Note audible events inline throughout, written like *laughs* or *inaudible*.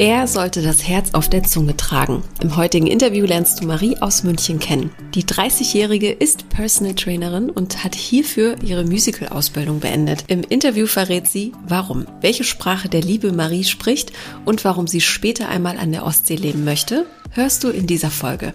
Er sollte das Herz auf der Zunge tragen. Im heutigen Interview lernst du Marie aus München kennen. Die 30-Jährige ist Personal Trainerin und hat hierfür ihre Musical-Ausbildung beendet. Im Interview verrät sie, warum, welche Sprache der Liebe Marie spricht und warum sie später einmal an der Ostsee leben möchte, hörst du in dieser Folge.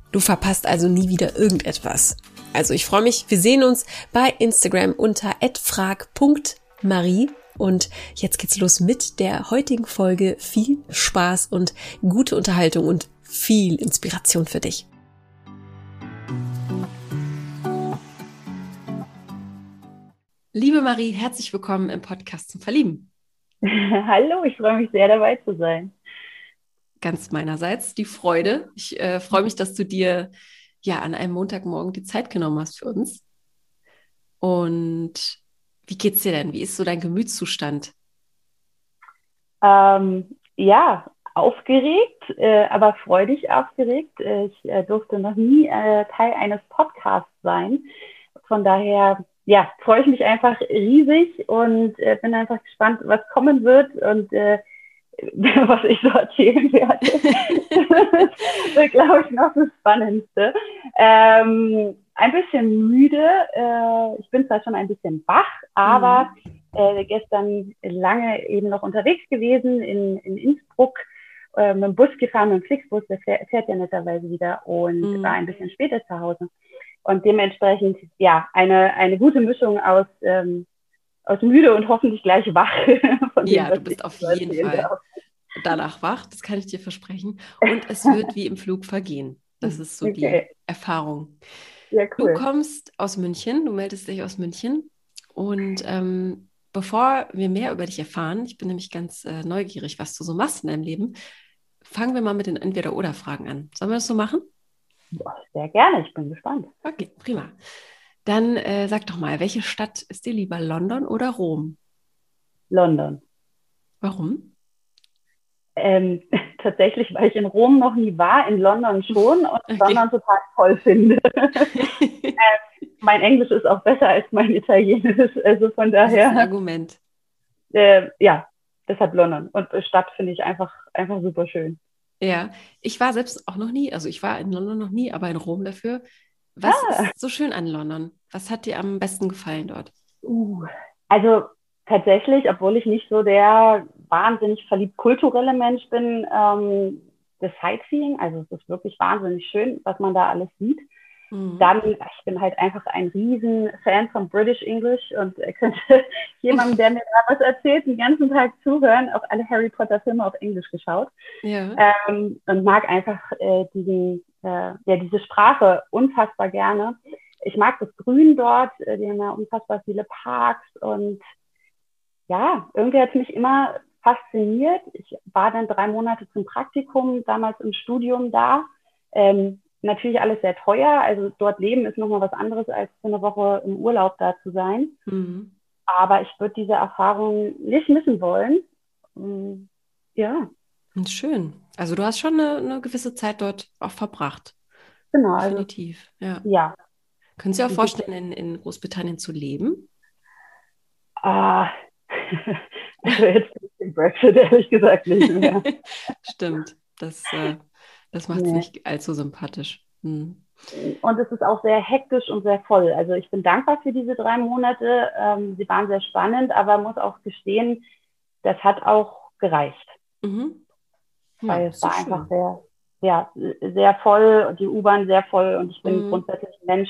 Du verpasst also nie wieder irgendetwas. Also ich freue mich, wir sehen uns bei Instagram unter @frag.marie und jetzt geht's los mit der heutigen Folge. Viel Spaß und gute Unterhaltung und viel Inspiration für dich. Liebe Marie, herzlich willkommen im Podcast zum Verlieben. *laughs* Hallo, ich freue mich sehr dabei zu sein ganz meinerseits die Freude. Ich äh, freue mich, dass du dir ja an einem Montagmorgen die Zeit genommen hast für uns. Und wie geht's dir denn? Wie ist so dein Gemütszustand? Ähm, ja, aufgeregt, äh, aber freudig aufgeregt. Ich äh, durfte noch nie äh, Teil eines Podcasts sein. Von daher, ja, freue ich mich einfach riesig und äh, bin einfach gespannt, was kommen wird und äh, *laughs* was ich so erzählen werde. *laughs* das ist, glaube ich, noch das Spannendste. Ähm, ein bisschen müde. Äh, ich bin zwar schon ein bisschen wach, aber mhm. äh, gestern lange eben noch unterwegs gewesen in, in Innsbruck, äh, mit dem Bus gefahren, mit dem Flixbus, der fährt, ja netterweise wieder und mhm. war ein bisschen später zu Hause. Und dementsprechend, ja, eine, eine gute Mischung aus ähm, aus müde und hoffentlich gleich wach. *laughs* ja, dem, du bist auf jeden Fall darf. Danach wach, das kann ich dir versprechen. Und es wird *laughs* wie im Flug vergehen. Das ist so okay. die Erfahrung. Ja, cool. Du kommst aus München, du meldest dich aus München. Und ähm, bevor wir mehr über dich erfahren, ich bin nämlich ganz äh, neugierig, was du so machst in deinem Leben, fangen wir mal mit den Entweder-Oder-Fragen an. Sollen wir das so machen? Sehr gerne, ich bin gespannt. Okay, prima. Dann äh, sag doch mal, welche Stadt ist dir lieber, London oder Rom? London. Warum? Ähm, *laughs* tatsächlich, weil ich in Rom noch nie war, in London schon und okay. London total toll finde. *laughs* äh, mein Englisch ist auch besser als mein Italienisch, also von daher. Das ist ein Argument. Äh, ja, deshalb London. Und Stadt finde ich einfach, einfach super schön. Ja, ich war selbst auch noch nie, also ich war in London noch nie, aber in Rom dafür. Was ah. ist so schön an London? Was hat dir am besten gefallen dort? Uh, also tatsächlich, obwohl ich nicht so der wahnsinnig verliebt kulturelle Mensch bin, ähm, das Sightseeing, also es ist wirklich wahnsinnig schön, was man da alles sieht. Mhm. Dann, ich bin halt einfach ein riesen Fan von British English und *laughs* könnte jemandem, der mir da was erzählt, den ganzen Tag zuhören, auch alle Harry Potter Filme auf Englisch geschaut. Ja. Ähm, und mag einfach äh, diesen, äh, ja, diese Sprache unfassbar gerne. Ich mag das Grün dort, äh, die haben ja unfassbar viele Parks und ja, irgendwie hat es mich immer fasziniert. Ich war dann drei Monate zum Praktikum damals im Studium da. Ähm, natürlich alles sehr teuer. Also dort leben ist nochmal was anderes, als für eine Woche im Urlaub da zu sein. Mhm. Aber ich würde diese Erfahrung nicht missen wollen. Mm, ja. Schön. Also du hast schon eine, eine gewisse Zeit dort auch verbracht. Genau. Also Definitiv. Also, ja. ja. Können Sie auch vorstellen, in, in Großbritannien zu leben? Ah, *laughs* also *laughs* jetzt den Brexit ehrlich gesagt nicht mehr. *laughs* Stimmt. Das äh, das macht es nee. nicht allzu sympathisch. Hm. Und es ist auch sehr hektisch und sehr voll. Also ich bin dankbar für diese drei Monate. Ähm, sie waren sehr spannend, aber muss auch gestehen, das hat auch gereicht. Mhm. Ja, Weil es war einfach sehr, ja, sehr voll und die U-Bahn sehr voll und ich bin mhm. grundsätzlich ein Mensch,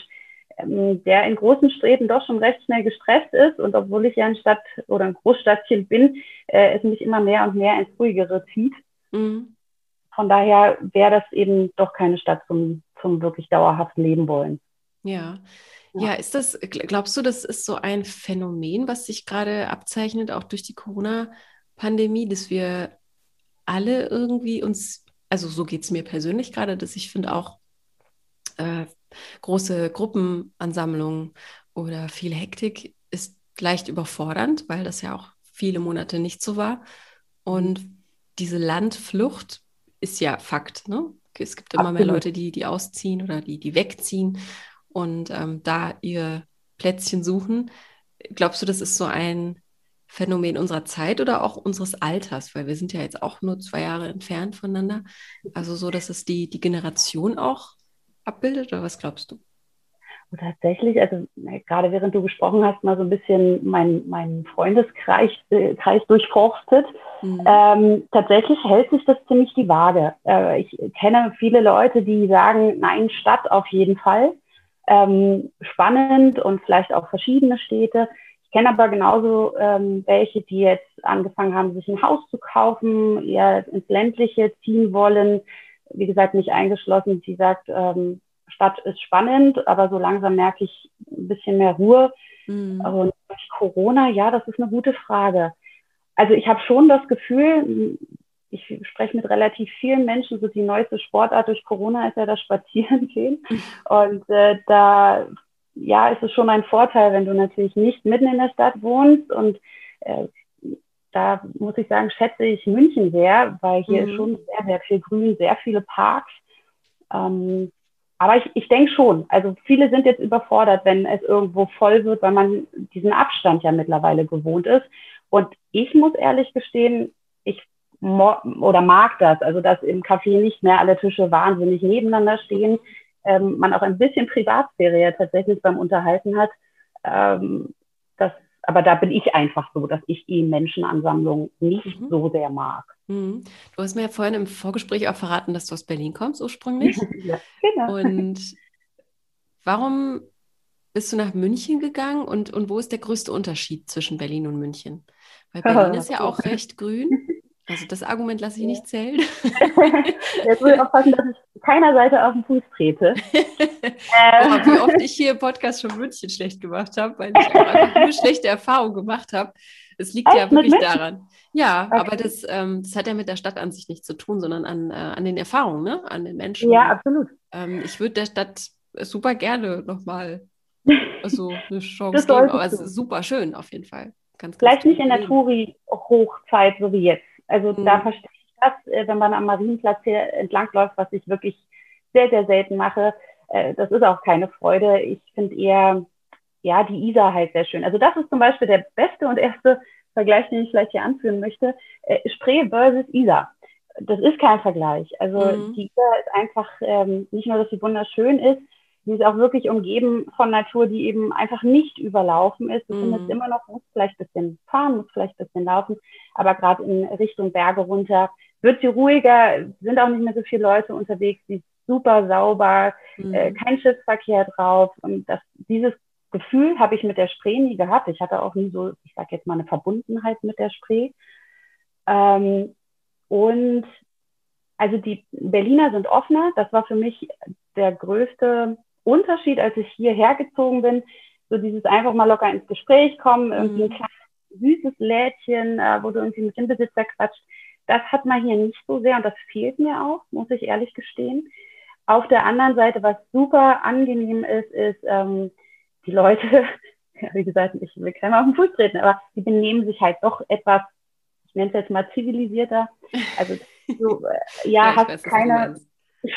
ähm, der in großen Städten doch schon recht schnell gestresst ist und obwohl ich ja ein Stadt oder ein Großstadtchen bin, äh, es mich immer mehr und mehr ins Ruhigere zieht. Mhm von daher wäre das eben doch keine Stadt zum, zum wirklich dauerhaften Leben wollen. Ja. Ja, ist das, glaubst du, das ist so ein Phänomen, was sich gerade abzeichnet, auch durch die Corona-Pandemie, dass wir alle irgendwie uns, also so geht es mir persönlich gerade, dass ich finde auch äh, große Gruppenansammlungen oder viel Hektik ist leicht überfordernd, weil das ja auch viele Monate nicht so war. Und diese Landflucht ist ja Fakt. Ne? Es gibt immer Absolut. mehr Leute, die, die ausziehen oder die, die wegziehen und ähm, da ihr Plätzchen suchen. Glaubst du, das ist so ein Phänomen unserer Zeit oder auch unseres Alters? Weil wir sind ja jetzt auch nur zwei Jahre entfernt voneinander. Also so, dass es die, die Generation auch abbildet oder was glaubst du? tatsächlich, also gerade während du gesprochen hast, mal so ein bisschen meinen mein Freundeskreis äh, Kreis durchforstet. Mhm. Ähm, tatsächlich hält sich das ziemlich die Waage. Äh, ich kenne viele Leute, die sagen, nein, Stadt auf jeden Fall. Ähm, spannend und vielleicht auch verschiedene Städte. Ich kenne aber genauso ähm, welche, die jetzt angefangen haben, sich ein Haus zu kaufen, eher ins ländliche ziehen wollen. Wie gesagt, nicht eingeschlossen, die sagt, ähm, Stadt ist spannend, aber so langsam merke ich ein bisschen mehr Ruhe. Mhm. Und durch Corona, ja, das ist eine gute Frage. Also ich habe schon das Gefühl, ich spreche mit relativ vielen Menschen, so die neueste Sportart durch Corona ist ja das Spazierengehen. Und äh, da ja, ist es schon ein Vorteil, wenn du natürlich nicht mitten in der Stadt wohnst. Und äh, da muss ich sagen, schätze ich München sehr, weil hier mhm. ist schon sehr, sehr viel Grün, sehr viele Parks. Ähm, aber ich, ich denke schon, also viele sind jetzt überfordert, wenn es irgendwo voll wird, weil man diesen Abstand ja mittlerweile gewohnt ist. Und ich muss ehrlich gestehen, ich oder mag das, also dass im Café nicht mehr alle Tische wahnsinnig nebeneinander stehen, ähm, man auch ein bisschen Privatsphäre ja tatsächlich beim Unterhalten hat. Ähm, aber da bin ich einfach so, dass ich die Menschenansammlung nicht mhm. so sehr mag. Mhm. Du hast mir ja vorhin im Vorgespräch auch verraten, dass du aus Berlin kommst ursprünglich. *laughs* ja, genau. Und warum bist du nach München gegangen und, und wo ist der größte Unterschied zwischen Berlin und München? Weil *laughs* Berlin ist ja auch recht grün. *laughs* Also das Argument lasse ich nicht zählen. *laughs* Jetzt muss ich aufpassen, dass ich keiner Seite auf den Fuß trete. *laughs* ähm. wie oft ich hier im Podcast schon München schlecht gemacht habe, weil ich einfach nur schlechte Erfahrungen gemacht habe. Es liegt Echt? ja wirklich daran. Ja, okay. aber das, ähm, das hat ja mit der Stadt an sich nichts zu tun, sondern an, äh, an den Erfahrungen, ne? an den Menschen. Ja, absolut. Ähm, ich würde der Stadt super gerne nochmal *laughs* so eine Chance geben, aber es ist super schön auf jeden Fall. Ganz, ganz Vielleicht nicht in der Touri-Hochzeit, so wie jetzt. Also mhm. da verstehe ich das, äh, wenn man am Marienplatz hier entlangläuft, was ich wirklich sehr, sehr selten mache. Äh, das ist auch keine Freude. Ich finde eher, ja, die Isar halt sehr schön. Also das ist zum Beispiel der beste und erste Vergleich, den ich vielleicht hier anführen möchte, äh, Spree versus Isar. Das ist kein Vergleich. Also mhm. die Isar ist einfach ähm, nicht nur, dass sie wunderschön ist, sie ist auch wirklich umgeben von Natur, die eben einfach nicht überlaufen ist. Du mhm. findest immer noch, muss vielleicht ein bisschen fahren, muss vielleicht ein bisschen laufen, aber gerade in Richtung Berge runter wird sie ruhiger, sind auch nicht mehr so viele Leute unterwegs, sie ist super sauber, mhm. äh, kein Schiffsverkehr drauf und das, dieses Gefühl habe ich mit der Spree nie gehabt. Ich hatte auch nie so, ich sage jetzt mal, eine Verbundenheit mit der Spree. Ähm, und also die Berliner sind offener. Das war für mich der größte Unterschied, als ich hierher gezogen bin. So dieses einfach mal locker ins Gespräch kommen, irgendwie ein mhm. kleines süßes Lädchen, äh, wo du irgendwie mit dem Besitzer quatscht. Das hat man hier nicht so sehr und das fehlt mir auch, muss ich ehrlich gestehen. Auf der anderen Seite, was super angenehm ist, ist, ähm, die Leute, *laughs* ja, wie gesagt, ich will keiner auf den Fuß treten, aber die benehmen sich halt doch etwas, ich nenne es jetzt mal zivilisierter. Also du äh, ja, ja hast weiß, keine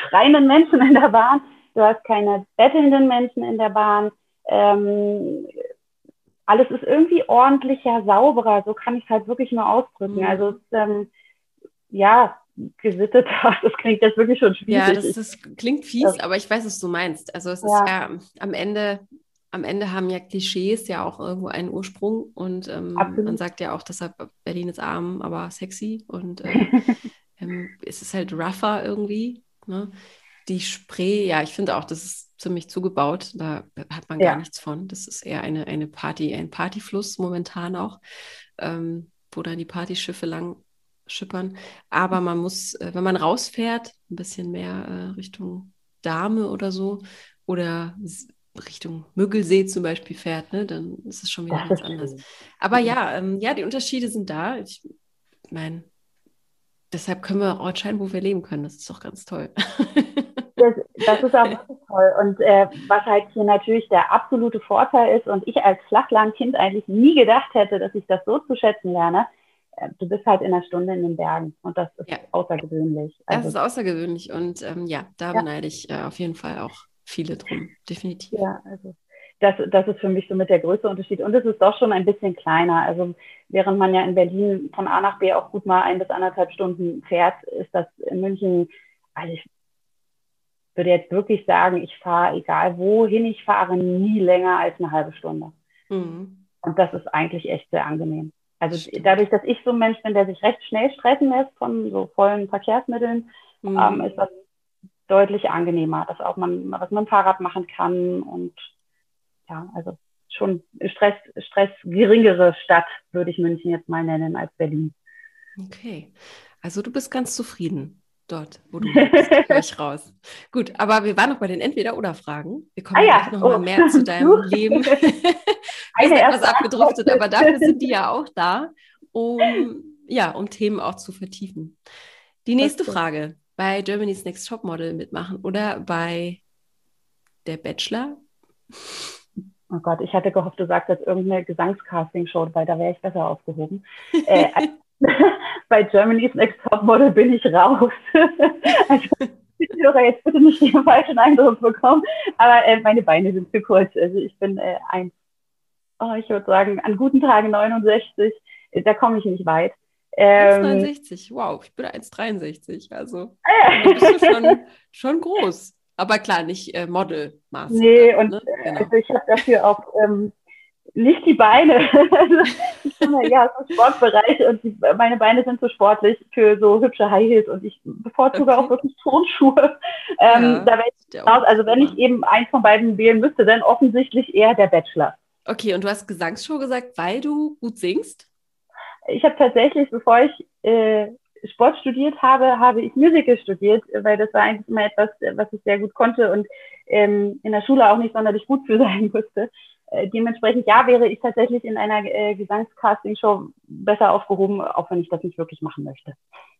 schreienden Menschen in der Bahn, du hast keine bettelnden Menschen in der Bahn. Ähm, alles ist irgendwie ordentlicher, sauberer, so kann ich es halt wirklich nur ausdrücken. Mhm. Also ähm, ja, gesitteter, *laughs* das klingt jetzt wirklich schon schwierig. Ja, das, das klingt fies, das, aber ich weiß, was du meinst. Also es ja. ist ja am Ende am Ende haben ja Klischees ja auch irgendwo einen Ursprung und ähm, man sagt ja auch, deshalb Berlin ist arm, aber sexy und äh, *laughs* ähm, es ist halt rougher irgendwie. Ne? Die Spree, ja, ich finde auch, das ist ziemlich zugebaut, da hat man ja. gar nichts von. Das ist eher eine, eine Party, ein Partyfluss momentan auch, ähm, wo dann die Partyschiffe lang schippern. Aber man muss, äh, wenn man rausfährt, ein bisschen mehr äh, Richtung Dame oder so oder Richtung Müggelsee zum Beispiel fährt, ne, dann ist es schon wieder ganz anders. Aber ja, ähm, ja, die Unterschiede sind da. Ich meine, Deshalb können wir auch entscheiden, wo wir leben können. Das ist doch ganz toll. *laughs* das, das ist auch wirklich toll. Und äh, was halt hier natürlich der absolute Vorteil ist und ich als Flachlandkind eigentlich nie gedacht hätte, dass ich das so zu schätzen lerne, äh, du bist halt in einer Stunde in den Bergen und das ist ja. außergewöhnlich. Also, das ist außergewöhnlich und ähm, ja, da ja. beneide ich äh, auf jeden Fall auch viele drum, definitiv. Ja, also das, das ist für mich so mit der größte Unterschied. Und es ist doch schon ein bisschen kleiner. Also während man ja in Berlin von A nach B auch gut mal ein bis anderthalb Stunden fährt, ist das in München, also ich würde jetzt wirklich sagen, ich fahre, egal wohin ich fahre, nie länger als eine halbe Stunde. Mhm. Und das ist eigentlich echt sehr angenehm. Also Stimmt. dadurch, dass ich so ein Mensch bin, der sich recht schnell stressen lässt von so vollen Verkehrsmitteln, mhm. ähm, ist das deutlich angenehmer, dass auch man was mit dem Fahrrad machen kann und ja, also schon Stress, Stress geringere Stadt, würde ich München jetzt mal nennen, als Berlin. Okay. Also du bist ganz zufrieden dort, wo du bist, höre *laughs* ich raus. Gut, aber wir waren noch bei den Entweder-Oder-Fragen. Wir kommen ah, ja. noch oh. mal mehr zu deinem *laughs* Leben. *laughs* wir sind etwas abgedriftet, aber dafür sind die ja auch da, um, ja, um Themen auch zu vertiefen. Die nächste Frage. Bei Germany's Next Top Model mitmachen oder bei der Bachelor? Oh Gott, ich hatte gehofft, du sagst jetzt irgendeine Gesangscasting-Show, weil da wäre ich besser aufgehoben. äh, *laughs* bei Germany's Next Top Model bin ich raus. *laughs* also, ich höre jetzt bitte nicht den falschen Eindruck bekommen, aber äh, meine Beine sind zu kurz. Also ich bin äh, ein, oh, ich würde sagen, an guten Tagen 69, da komme ich nicht weit. Ähm, 1,69, wow, ich bin 1,63, also *laughs* ja. bist du schon, schon groß. Aber klar, nicht äh, Modelmaß. Nee, und ne? Äh, genau. also ich habe dafür auch ähm, nicht die Beine. *laughs* ja so Sportbereich und die, meine Beine sind zu so sportlich für so hübsche High Heels und ich bevorzuge okay. auch wirklich Turnschuhe. Ähm, ja, da ich raus. Also wenn ich eben eins von beiden wählen müsste, dann offensichtlich eher der Bachelor. Okay, und du hast Gesangsshow gesagt, weil du gut singst? Ich habe tatsächlich, bevor ich äh, Sport studiert habe, habe ich Musical studiert, weil das war eigentlich immer etwas, was ich sehr gut konnte und ähm, in der Schule auch nicht sonderlich gut für sein musste. Äh, dementsprechend, ja, wäre ich tatsächlich in einer äh, Gesangscasting-Show besser aufgehoben, auch wenn ich das nicht wirklich machen möchte.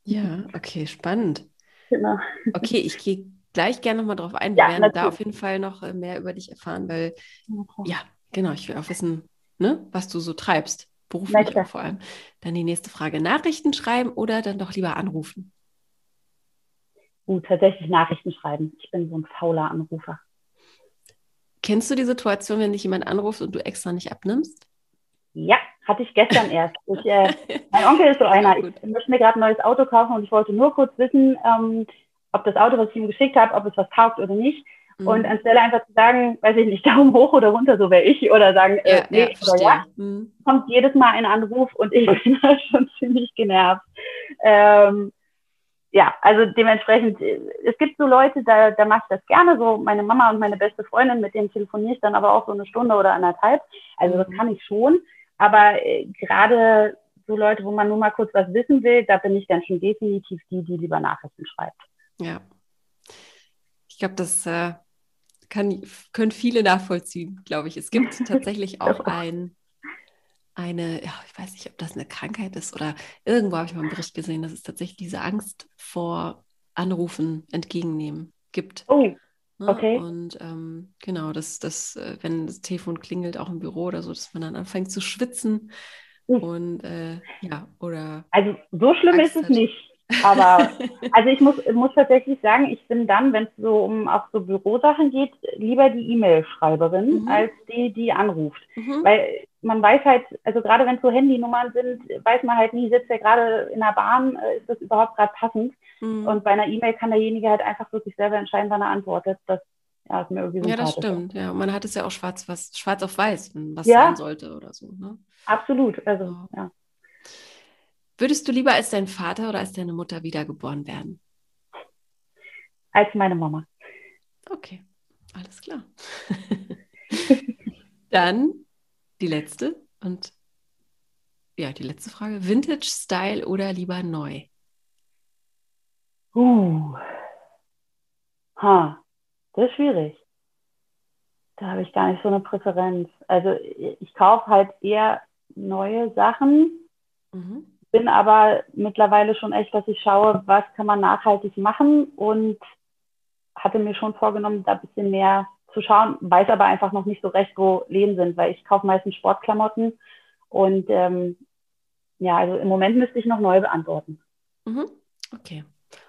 Ja, okay, spannend. Genau. Okay, ich gehe gleich gerne nochmal drauf ein. Wir ja, werden natürlich. da auf jeden Fall noch äh, mehr über dich erfahren, weil, ja, genau, ich will auch wissen, ne, was du so treibst beruflich auch vor allem. Dann die nächste Frage: Nachrichten schreiben oder dann doch lieber anrufen? Uh, tatsächlich Nachrichten schreiben. Ich bin so ein fauler Anrufer. Kennst du die Situation, wenn dich jemand anruft und du extra nicht abnimmst? Ja, hatte ich gestern *laughs* erst. Ich, äh, mein Onkel ist so einer. Ich möchte mir gerade ein neues Auto kaufen und ich wollte nur kurz wissen, ähm, ob das Auto, was ich ihm geschickt habe, ob es was taugt oder nicht. Mhm. Und anstelle einfach zu sagen, weiß ich nicht, *laughs* Daumen hoch oder runter, so wäre ich, oder sagen, äh, ja, äh, nee, ja, oder ja, mhm. kommt jedes Mal ein Anruf und ich *laughs* bin da schon ziemlich genervt. Ähm, ja, also dementsprechend, es gibt so Leute, da, da mache ich das gerne, so meine Mama und meine beste Freundin, mit denen telefoniere ich dann aber auch so eine Stunde oder anderthalb. Also das mhm. kann ich schon. Aber äh, gerade so Leute, wo man nur mal kurz was wissen will, da bin ich dann schon definitiv die, die lieber Nachrichten schreibt. Ja. Ich glaube, das äh, kann, können viele nachvollziehen, glaube ich. Es gibt *laughs* tatsächlich auch ein, eine, ja, ich weiß nicht, ob das eine Krankheit ist oder irgendwo habe ich mal einen Bericht gesehen, dass es tatsächlich diese Angst vor Anrufen entgegennehmen gibt. Oh, ne? okay. Und ähm, genau, dass das, äh, wenn das Telefon klingelt, auch im Büro oder so, dass man dann anfängt zu schwitzen. Hm. Und äh, ja, oder. Also so schlimm Angst ist es hat. nicht. Aber *laughs* also ich muss, muss tatsächlich sagen, ich bin dann, wenn es so um auch so Bürosachen geht, lieber die E-Mail-Schreiberin mhm. als die, die anruft. Mhm. Weil man weiß halt, also gerade wenn es so Handynummern sind, weiß man halt nie, sitzt er gerade in der Bahn, äh, ist das überhaupt gerade passend? Mhm. Und bei einer E-Mail kann derjenige halt einfach wirklich selber entscheiden, wann er antwortet. Das ja, ist mir irgendwie Ja, das stimmt. Ja, man hat es ja auch schwarz, was, schwarz auf weiß, was ja, sein sollte oder so. Ne? Absolut. Also, ja. Würdest du lieber als dein Vater oder als deine Mutter wiedergeboren werden? Als meine Mama. Okay, alles klar. *laughs* Dann die letzte und ja, die letzte Frage. Vintage Style oder lieber neu? Uh. Ha, das ist schwierig. Da habe ich gar nicht so eine Präferenz. Also ich kaufe halt eher neue Sachen. Mhm bin aber mittlerweile schon echt, dass ich schaue, was kann man nachhaltig machen und hatte mir schon vorgenommen, da ein bisschen mehr zu schauen, weiß aber einfach noch nicht so recht, wo Läden sind, weil ich kaufe meistens Sportklamotten und ähm, ja, also im Moment müsste ich noch neu beantworten. Mhm. Okay.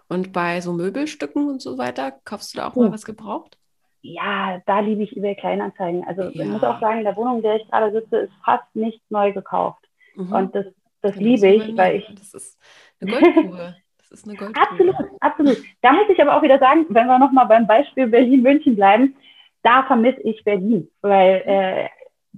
Und bei so Möbelstücken und so weiter, kaufst du da auch mal was gebraucht? Ja, da liebe ich eBay Kleinanzeigen. Also ja. ich muss auch sagen, in der Wohnung, in der ich gerade sitze, ist fast nichts neu gekauft. Mhm. Und das, das liebe ich, weil ich. Das ist eine Goldgrube. *laughs* Das ist eine Goldgrube. Absolut, absolut. Da muss ich aber auch wieder sagen, wenn wir nochmal beim Beispiel Berlin-München bleiben, da vermisse ich Berlin, weil äh,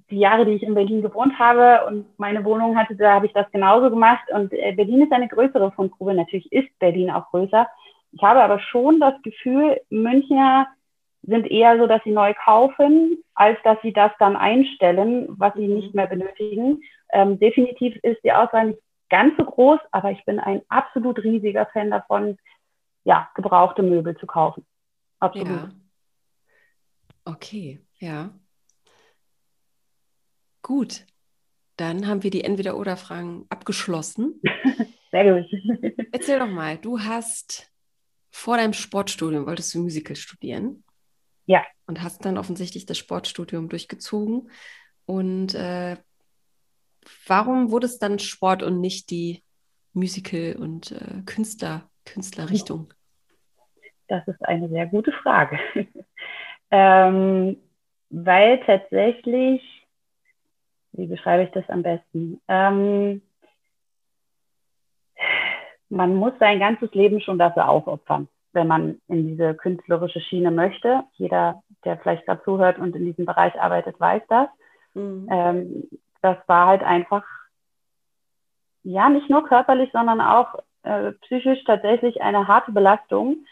die Jahre, die ich in Berlin gewohnt habe und meine Wohnung hatte, da habe ich das genauso gemacht. Und äh, Berlin ist eine größere Fundgrube. Natürlich ist Berlin auch größer. Ich habe aber schon das Gefühl, Münchner sind eher so, dass sie neu kaufen, als dass sie das dann einstellen, was sie nicht mehr benötigen. Ähm, definitiv ist die Auswahl nicht ganz so groß, aber ich bin ein absolut riesiger Fan davon, ja, gebrauchte Möbel zu kaufen. Absolut. Ja. Okay, ja. Gut, dann haben wir die Entweder-Oder-Fragen abgeschlossen. *laughs* Sehr gut. *laughs* Erzähl doch mal, du hast vor deinem Sportstudium, wolltest du Musical studieren? Ja. Und hast dann offensichtlich das Sportstudium durchgezogen. Und äh, warum wurde es dann Sport und nicht die Musical- und äh, Künstler, Künstlerrichtung? Das ist eine sehr gute Frage. Ähm, weil tatsächlich wie beschreibe ich das am besten? Ähm, man muss sein ganzes Leben schon dafür aufopfern, wenn man in diese künstlerische Schiene möchte. Jeder, der vielleicht gerade zuhört und in diesem Bereich arbeitet, weiß das. Mhm. Ähm, das war halt einfach, ja, nicht nur körperlich, sondern auch äh, psychisch tatsächlich eine harte Belastung.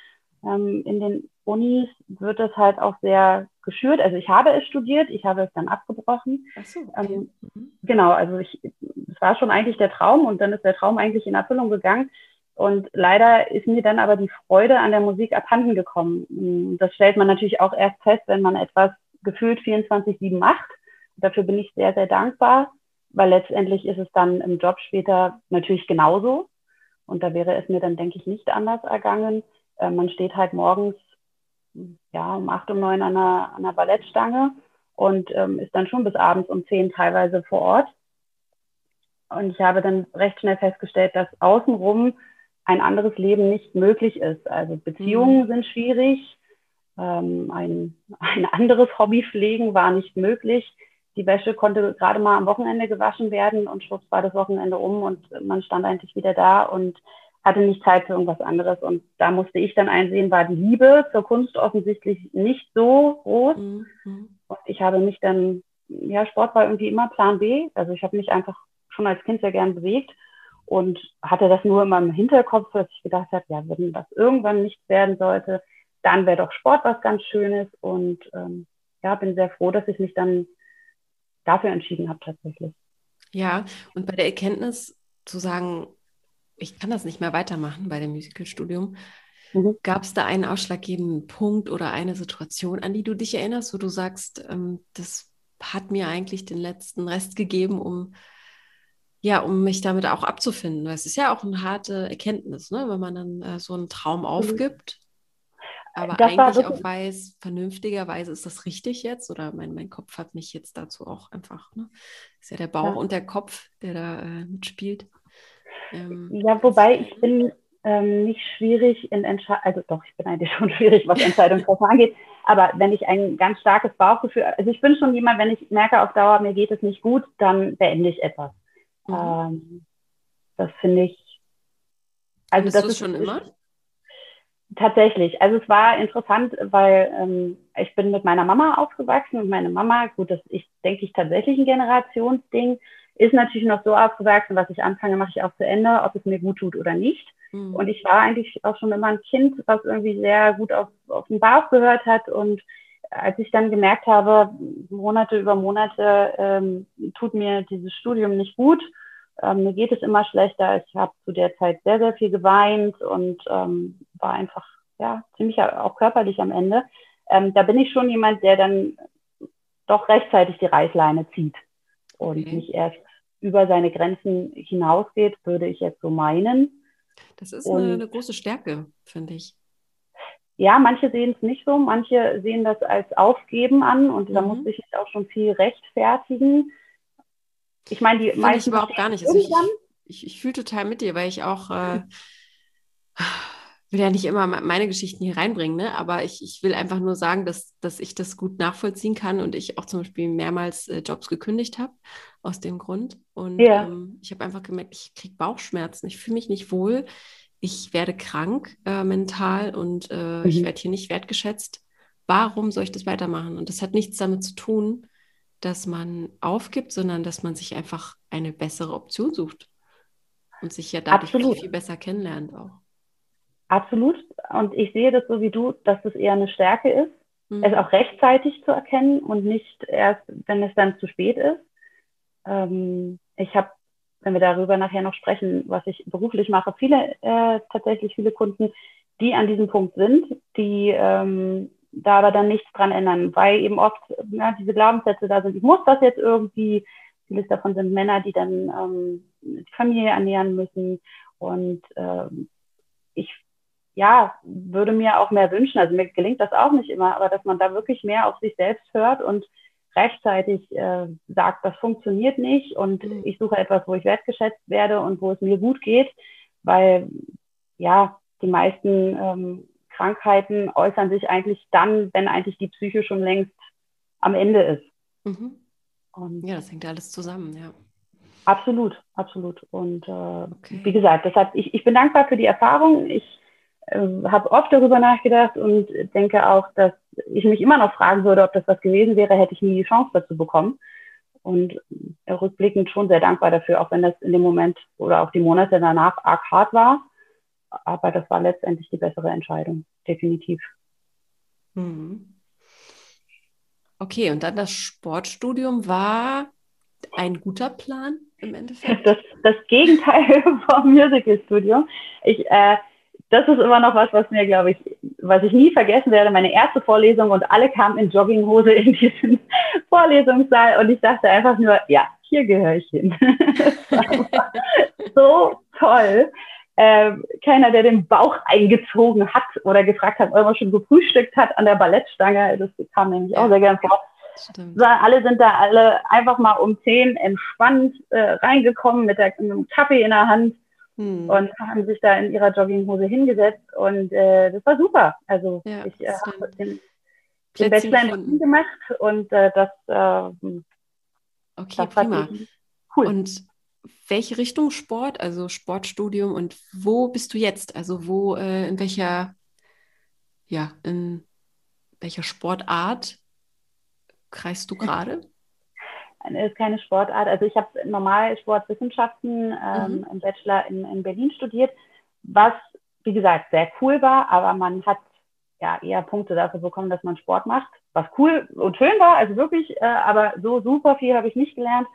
Ähm, in den Unis wird es halt auch sehr geschürt. Also ich habe es studiert, ich habe es dann abgebrochen. Ach so, okay. ähm, mhm. Genau, also ich, es war schon eigentlich der Traum und dann ist der Traum eigentlich in Erfüllung gegangen. Und leider ist mir dann aber die Freude an der Musik abhanden gekommen. Das stellt man natürlich auch erst fest, wenn man etwas gefühlt 24-7 macht. Dafür bin ich sehr, sehr dankbar, weil letztendlich ist es dann im Job später natürlich genauso. Und da wäre es mir dann, denke ich, nicht anders ergangen. Äh, man steht halt morgens ja, um acht, um neun an einer, an einer Ballettstange und ähm, ist dann schon bis abends um zehn teilweise vor Ort. Und ich habe dann recht schnell festgestellt, dass außenrum ein anderes Leben nicht möglich ist. Also Beziehungen mhm. sind schwierig, ähm, ein, ein anderes Hobby pflegen war nicht möglich. Die Wäsche konnte gerade mal am Wochenende gewaschen werden und schwupps war das Wochenende um und man stand eigentlich wieder da und hatte nicht Zeit für irgendwas anderes. Und da musste ich dann einsehen, war die Liebe zur Kunst offensichtlich nicht so groß. Mhm. Und ich habe mich dann, ja, Sport war irgendwie immer Plan B. Also ich habe mich einfach schon als Kind sehr gern bewegt und hatte das nur immer im Hinterkopf, dass ich gedacht habe, ja, wenn das irgendwann nichts werden sollte, dann wäre doch Sport was ganz Schönes. Und ähm, ja, bin sehr froh, dass ich mich dann dafür entschieden habe tatsächlich. Ja, und bei der Erkenntnis zu sagen, ich kann das nicht mehr weitermachen bei dem Musicalstudium. Mhm. Gab es da einen ausschlaggebenden Punkt oder eine Situation, an die du dich erinnerst, wo du sagst, ähm, das hat mir eigentlich den letzten Rest gegeben, um ja, um mich damit auch abzufinden. Weil es ist ja auch eine harte Erkenntnis, ne? wenn man dann äh, so einen Traum mhm. aufgibt. Aber das eigentlich auch weiß, vernünftigerweise ist das richtig jetzt oder mein, mein Kopf hat mich jetzt dazu auch einfach, ne? Ist ja der Bauch ja. und der Kopf, der da äh, mitspielt. Ähm, ja, wobei ich bin ähm, nicht schwierig in Entscheidungen, also doch, ich bin eigentlich *laughs* schon schwierig, was Entscheidungstreffen *laughs* angeht, aber wenn ich ein ganz starkes Bauchgefühl, also ich bin schon jemand, wenn ich merke auf Dauer, mir geht es nicht gut, dann beende ich etwas. Mhm. Ähm, das finde ich, also das ist schon immer? Tatsächlich. Also es war interessant, weil ähm, ich bin mit meiner Mama aufgewachsen und meine Mama, gut, das ist, denke ich, tatsächlich ein Generationsding ist natürlich noch so aufgewachsen, was ich anfange, mache ich auch zu Ende, ob es mir gut tut oder nicht. Mhm. Und ich war eigentlich auch schon immer ein Kind, was irgendwie sehr gut auf, auf den Bauch gehört hat. Und als ich dann gemerkt habe, Monate über Monate ähm, tut mir dieses Studium nicht gut, ähm, mir geht es immer schlechter. Ich habe zu der Zeit sehr, sehr viel geweint und ähm, war einfach ja ziemlich auch körperlich am Ende. Ähm, da bin ich schon jemand, der dann doch rechtzeitig die Reißleine zieht und okay. nicht erst über seine Grenzen hinausgeht, würde ich jetzt so meinen. Das ist eine, eine große Stärke, finde ich. Ja, manche sehen es nicht so, manche sehen das als Aufgeben an und mhm. da muss ich auch schon viel rechtfertigen. Ich meine, die meisten. Ich überhaupt gar nicht. Also ich, ich, ich fühle total mit dir, weil ich auch. Äh, will ja nicht immer meine Geschichten hier reinbringen, ne? aber ich, ich will einfach nur sagen, dass, dass ich das gut nachvollziehen kann und ich auch zum Beispiel mehrmals äh, Jobs gekündigt habe aus dem Grund. Und ja. ähm, ich habe einfach gemerkt, ich kriege Bauchschmerzen, ich fühle mich nicht wohl, ich werde krank äh, mental und äh, mhm. ich werde hier nicht wertgeschätzt. Warum soll ich das weitermachen? Und das hat nichts damit zu tun, dass man aufgibt, sondern dass man sich einfach eine bessere Option sucht und sich ja dadurch viel besser kennenlernt auch. Absolut. Und ich sehe das so wie du, dass es eher eine Stärke ist, mhm. es auch rechtzeitig zu erkennen und nicht erst, wenn es dann zu spät ist. Ähm, ich habe, wenn wir darüber nachher noch sprechen, was ich beruflich mache, viele, äh, tatsächlich viele Kunden, die an diesem Punkt sind, die ähm, da aber dann nichts dran ändern, weil eben oft ja, diese Glaubenssätze da sind, ich muss das jetzt irgendwie, vieles davon sind Männer, die dann ähm, die Familie ernähren müssen und ähm, ich ja, würde mir auch mehr wünschen. Also mir gelingt das auch nicht immer, aber dass man da wirklich mehr auf sich selbst hört und rechtzeitig äh, sagt, das funktioniert nicht und mhm. ich suche etwas, wo ich wertgeschätzt werde und wo es mir gut geht, weil ja, die meisten ähm, Krankheiten äußern sich eigentlich dann, wenn eigentlich die Psyche schon längst am Ende ist. Mhm. ja, das hängt alles zusammen, ja. Absolut, absolut. Und äh, okay. wie gesagt, deshalb, ich, ich bin dankbar für die Erfahrung. Ich äh, habe oft darüber nachgedacht und denke auch, dass ich mich immer noch fragen würde, ob das was gewesen wäre, hätte ich nie die Chance dazu bekommen. Und äh, rückblickend schon sehr dankbar dafür, auch wenn das in dem Moment oder auch die Monate danach arg hart war. Aber das war letztendlich die bessere Entscheidung, definitiv. Mhm. Okay, und dann das Sportstudium war ein guter Plan im Endeffekt? Das, das Gegenteil *laughs* vom Musicalstudium. Ich, äh, das ist immer noch was, was mir, glaube ich, was ich nie vergessen werde. Meine erste Vorlesung und alle kamen in Jogginghose in diesen *laughs* Vorlesungssaal und ich dachte einfach nur, ja, hier gehöre ich hin. *laughs* so toll. Ähm, keiner, der den Bauch eingezogen hat oder gefragt hat, ob man schon gefrühstückt hat an der Ballettstange. Das kam nämlich auch sehr gern vor. Stimmt. Alle sind da alle einfach mal um zehn entspannt äh, reingekommen mit, der, mit einem Kaffee in der Hand hm. und haben sich da in ihrer Jogginghose hingesetzt und äh, das war super. Also ja, ich äh, habe den, den Bachelor in gemacht und äh, das, äh, okay, das prima. cool. Und welche Richtung Sport, also Sportstudium und wo bist du jetzt? Also wo, äh, in welcher, ja, in welcher Sportart kreist du gerade? Ist keine Sportart. Also ich habe normal Sportwissenschaften ähm, mhm. im Bachelor in, in Berlin studiert, was, wie gesagt, sehr cool war, aber man hat ja eher Punkte dafür bekommen, dass man Sport macht, was cool und schön war, also wirklich, äh, aber so super viel habe ich nicht gelernt.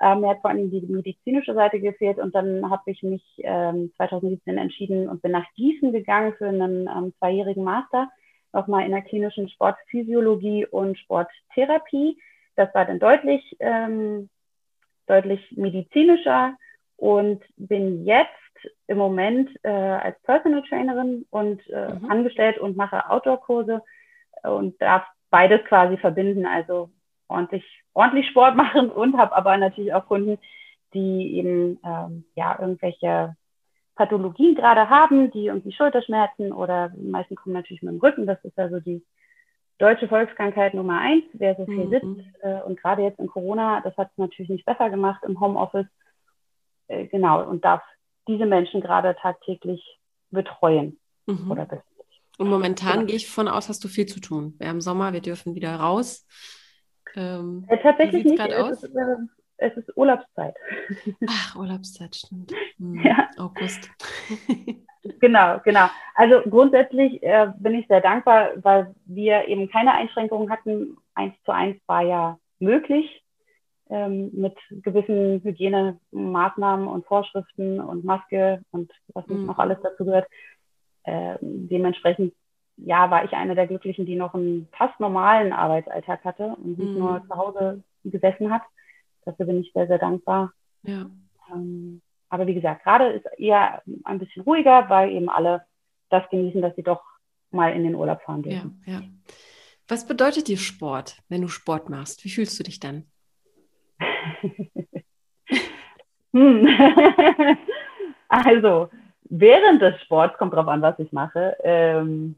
Äh, mir hat vor allem die medizinische Seite gefehlt und dann habe ich mich ähm, 2017 entschieden und bin nach Gießen gegangen für einen ähm, zweijährigen Master, nochmal in der klinischen Sportphysiologie und Sporttherapie. Das war dann deutlich, ähm, deutlich medizinischer und bin jetzt im Moment äh, als Personal Trainerin und äh, mhm. angestellt und mache Outdoor-Kurse und darf beides quasi verbinden, also ordentlich, ordentlich Sport *laughs* machen und habe aber natürlich auch Kunden, die eben ähm, ja irgendwelche Pathologien gerade haben, die irgendwie Schulterschmerzen oder die meisten kommen natürlich mit dem Rücken. Das ist also die deutsche Volkskrankheit Nummer eins, wer so viel mhm. sitzt. Äh, und gerade jetzt in Corona, das hat es natürlich nicht besser gemacht im Homeoffice. Äh, genau, und darf diese Menschen gerade tagtäglich betreuen. Mhm. Oder und momentan genau. gehe ich von aus, hast du viel zu tun. Wir haben Sommer, wir dürfen wieder raus. Ähm, äh, tatsächlich nicht. Es ist, es ist, Urlaubszeit. Ach, Urlaubszeit, stimmt. Hm, ja. August. *laughs* genau, genau. Also grundsätzlich äh, bin ich sehr dankbar, weil wir eben keine Einschränkungen hatten. Eins zu eins war ja möglich ähm, mit gewissen Hygienemaßnahmen und Vorschriften und Maske und was mhm. noch alles dazu gehört. Äh, dementsprechend ja, war ich eine der Glücklichen, die noch einen fast normalen Arbeitsalltag hatte und nicht mhm. nur zu Hause gesessen hat. Dafür bin ich sehr, sehr dankbar. Ja. Ähm, aber wie gesagt, gerade ist eher ein bisschen ruhiger, weil eben alle das genießen, dass sie doch mal in den Urlaub fahren dürfen. Ja, ja. Was bedeutet dir Sport, wenn du Sport machst? Wie fühlst du dich dann? *laughs* hm. *laughs* also, während des Sports, kommt drauf an, was ich mache, ähm,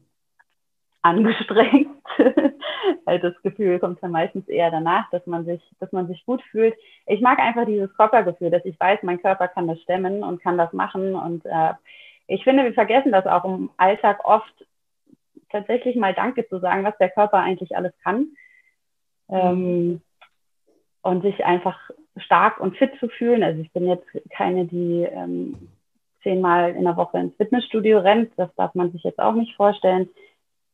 angestrengt. *laughs* das Gefühl kommt dann meistens eher danach, dass man sich, dass man sich gut fühlt. Ich mag einfach dieses Körpergefühl, dass ich weiß, mein Körper kann das stemmen und kann das machen. Und äh, ich finde, wir vergessen das auch im Alltag oft, tatsächlich mal Danke zu sagen, was der Körper eigentlich alles kann. Ähm, und sich einfach stark und fit zu fühlen. Also ich bin jetzt keine, die ähm, zehnmal in der Woche ins Fitnessstudio rennt. Das darf man sich jetzt auch nicht vorstellen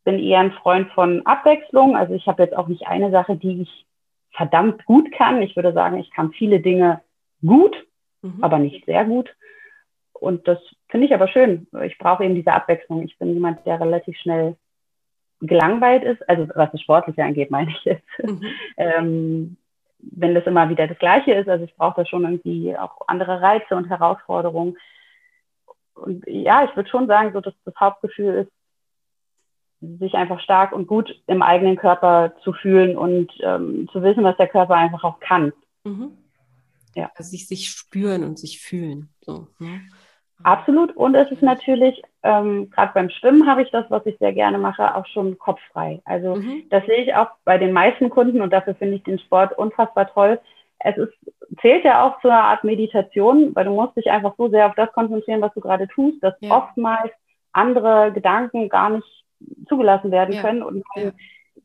bin eher ein Freund von Abwechslung. Also ich habe jetzt auch nicht eine Sache, die ich verdammt gut kann. Ich würde sagen, ich kann viele Dinge gut, mhm. aber nicht sehr gut. Und das finde ich aber schön. Ich brauche eben diese Abwechslung. Ich bin jemand, der relativ schnell gelangweilt ist. Also was das Sportliche angeht, meine ich jetzt. Mhm. *laughs* ähm, wenn das immer wieder das Gleiche ist. Also ich brauche da schon irgendwie auch andere Reize und Herausforderungen. Und ja, ich würde schon sagen, so dass das Hauptgefühl ist, sich einfach stark und gut im eigenen Körper zu fühlen und ähm, zu wissen, was der Körper einfach auch kann. Mhm. Ja. Also sich, sich spüren und sich fühlen. So, ne? Absolut. Und es ist natürlich, ähm, gerade beim Schwimmen habe ich das, was ich sehr gerne mache, auch schon kopffrei. Also mhm. das sehe ich auch bei den meisten Kunden und dafür finde ich den Sport unfassbar toll. Es ist, zählt ja auch zu einer Art Meditation, weil du musst dich einfach so sehr auf das konzentrieren, was du gerade tust, dass ja. oftmals andere Gedanken gar nicht zugelassen werden ja. können und ja.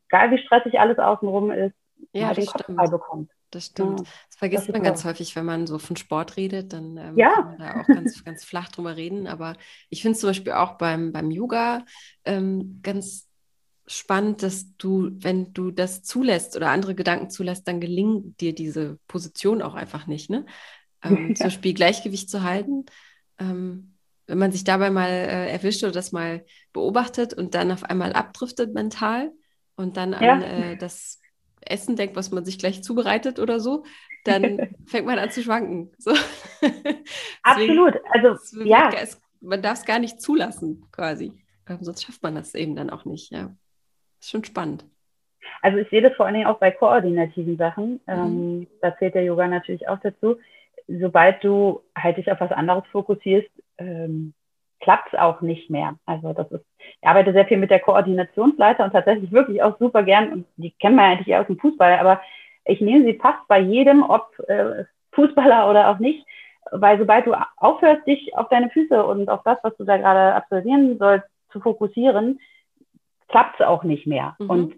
egal wie stressig alles außenrum ist, ja, den Kopf frei bekommt. Das stimmt. Das vergisst das man ganz häufig, wenn man so von Sport redet, dann ähm, ja. kann man da auch ganz, *laughs* ganz flach drüber reden. Aber ich finde es zum Beispiel auch beim, beim Yoga ähm, ganz spannend, dass du, wenn du das zulässt oder andere Gedanken zulässt, dann gelingt dir diese Position auch einfach nicht. Ne? Ähm, *laughs* ja. Zum Beispiel Gleichgewicht zu halten. Ähm, wenn man sich dabei mal äh, erwischt oder das mal beobachtet und dann auf einmal abdriftet mental und dann ja. an äh, das Essen denkt, was man sich gleich zubereitet oder so, dann *laughs* fängt man an zu schwanken. *laughs* So. Absolut. Also ja. Es, man darf es gar nicht zulassen, quasi. Ähm, sonst schafft man das eben dann auch nicht. Ja, ist schon spannend. Also ich sehe das vor allen Dingen auch bei koordinativen Sachen. Mhm. Ähm, da zählt der Yoga natürlich auch dazu sobald du halt dich auf was anderes fokussierst, ähm, klappt es auch nicht mehr. Also das ist, ich arbeite sehr viel mit der Koordinationsleiter und tatsächlich wirklich auch super gern, und die kennen wir eigentlich eher aus dem Fußball, aber ich nehme sie fast bei jedem, ob äh, Fußballer oder auch nicht, weil sobald du aufhörst, dich auf deine Füße und auf das, was du da gerade absolvieren sollst, zu fokussieren, klappt es auch nicht mehr. Mhm. Und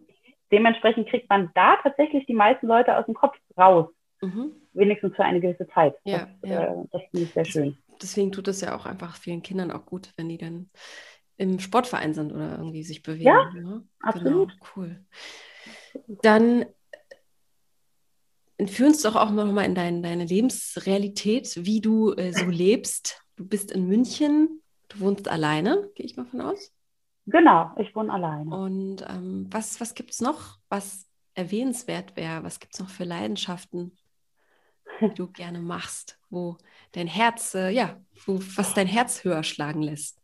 dementsprechend kriegt man da tatsächlich die meisten Leute aus dem Kopf raus. Mhm. Wenigstens für eine gewisse Zeit. Ja, das, ja. Äh, das finde ich sehr schön. Deswegen tut es ja auch einfach vielen Kindern auch gut, wenn die dann im Sportverein sind oder irgendwie sich bewegen. Ja, ne? absolut. Genau, cool. Dann entführ uns doch auch noch mal in dein, deine Lebensrealität, wie du äh, so *clears throat* lebst. Du bist in München, du wohnst alleine, gehe ich mal von aus. Genau, ich wohne alleine. Und ähm, was, was gibt es noch, was erwähnenswert wäre? Was gibt es noch für Leidenschaften? Die du gerne machst, wo dein Herz, äh, ja, wo, was dein Herz höher schlagen lässt?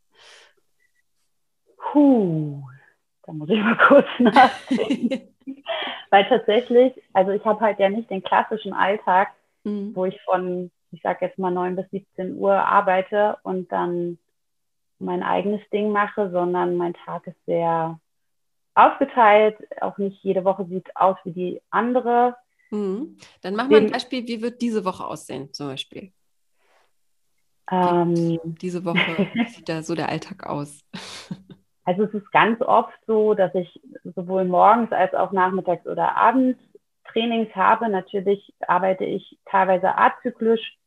Puh, da muss ich mal kurz *laughs* nachdenken. *laughs* Weil tatsächlich, also ich habe halt ja nicht den klassischen Alltag, mhm. wo ich von, ich sage jetzt mal 9 bis 17 Uhr arbeite und dann mein eigenes Ding mache, sondern mein Tag ist sehr aufgeteilt. Auch nicht jede Woche sieht aus wie die andere. Mhm. Dann mach mal ein Beispiel, wie wird diese Woche aussehen, zum Beispiel? Ähm, diese Woche sieht da so der Alltag aus. *laughs* Also es ist ganz oft so, dass ich sowohl morgens als auch nachmittags oder abends Trainings habe. Natürlich arbeite ich teilweise azyklisch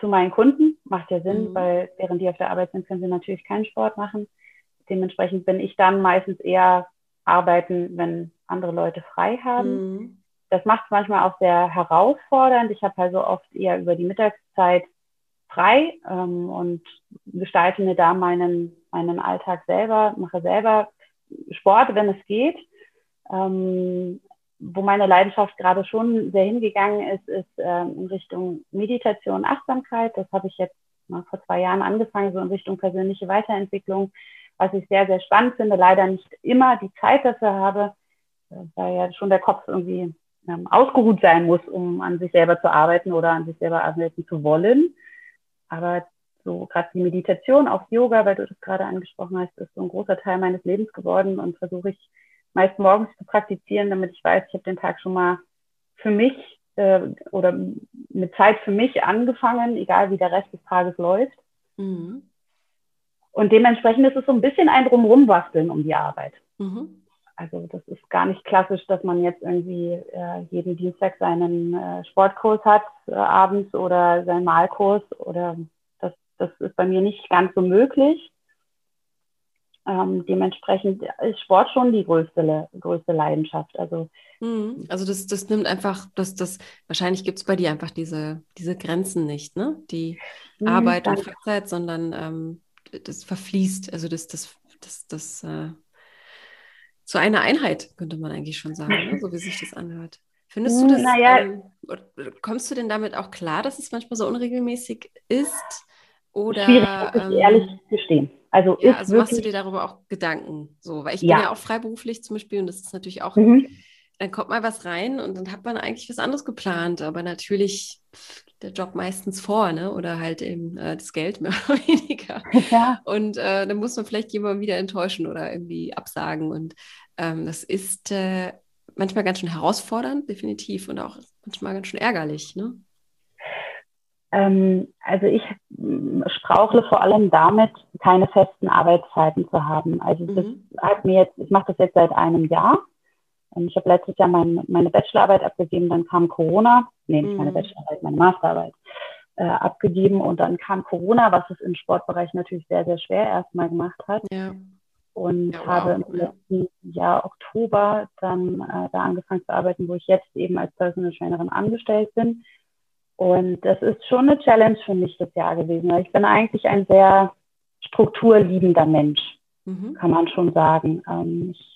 zu meinen Kunden. Macht ja Sinn, mhm. weil während die auf der Arbeit sind, können sie natürlich keinen Sport machen. Dementsprechend bin ich dann meistens eher arbeiten, wenn andere Leute frei haben. Mhm. Das macht es manchmal auch sehr herausfordernd. Ich habe also oft eher über die Mittagszeit frei ähm, und gestalte mir da meinen, meinen Alltag selber, mache selber Sport, wenn es geht. Ähm, wo meine Leidenschaft gerade schon sehr hingegangen ist, ist ähm, in Richtung Meditation, Achtsamkeit. Das habe ich jetzt mal vor zwei Jahren angefangen, so in Richtung persönliche Weiterentwicklung, was ich sehr, sehr spannend finde. Leider nicht immer die Zeit dafür habe, äh, weil ja schon der Kopf irgendwie ähm, ausgeruht sein muss, um an sich selber zu arbeiten oder an sich selber arbeiten zu wollen. Aber so gerade die Meditation, auch Yoga, weil du das gerade angesprochen hast, ist so ein großer Teil meines Lebens geworden und versuche ich meist morgens zu praktizieren, damit ich weiß, ich habe den Tag schon mal für mich äh, oder mit Zeit für mich angefangen, egal wie der Rest des Tages läuft. Mhm. Und dementsprechend ist es so ein bisschen ein Drumherum basteln um die Arbeit. Mhm. Also das ist gar nicht klassisch, dass man jetzt irgendwie äh, jeden Dienstag seinen äh, Sportkurs hat äh, abends oder seinen Malkurs oder das, das ist bei mir nicht ganz so möglich. Ähm, dementsprechend ist Sport schon die größte, größte Leidenschaft. Also, mhm. also das, das nimmt einfach, das, das, wahrscheinlich gibt es bei dir einfach diese, diese Grenzen nicht, ne? Die mhm, Arbeit und Freizeit, sondern ähm, das verfließt, also das, das, das, das äh, zu einer Einheit, könnte man eigentlich schon sagen, ne? so wie sich das anhört. Findest du das, naja, ähm, kommst du denn damit auch klar, dass es manchmal so unregelmäßig ist? Oder, schwierig, muss ich ähm, ehrlich gestehen. Also, ja, also machst du dir darüber auch Gedanken? So, weil ich ja. bin ja auch freiberuflich zum Beispiel und das ist natürlich auch, mhm. dann kommt mal was rein und dann hat man eigentlich was anderes geplant, aber natürlich der Job meistens vor, ne? Oder halt eben äh, das Geld *laughs* mehr oder weniger. Ja. Und äh, dann muss man vielleicht jemanden wieder enttäuschen oder irgendwie absagen. Und ähm, das ist äh, manchmal ganz schön herausfordernd, definitiv, und auch manchmal ganz schön ärgerlich, ne? Ähm, also ich strauchle vor allem damit, keine festen Arbeitszeiten zu haben. Also das mhm. hat mir jetzt, ich mache das jetzt seit einem Jahr. Ich habe letztes Jahr mein, meine Bachelorarbeit abgegeben, dann kam Corona, nee, nicht meine mhm. Bachelorarbeit, meine Masterarbeit äh, abgegeben und dann kam Corona, was es im Sportbereich natürlich sehr, sehr schwer erstmal gemacht hat. Ja. Und ja, wow, habe im letzten Jahr Oktober dann äh, da angefangen zu arbeiten, wo ich jetzt eben als Personal Trainerin angestellt bin. Und das ist schon eine Challenge für mich das Jahr gewesen. Weil ich bin eigentlich ein sehr strukturliebender Mensch, mhm. kann man schon sagen. Ähm, ich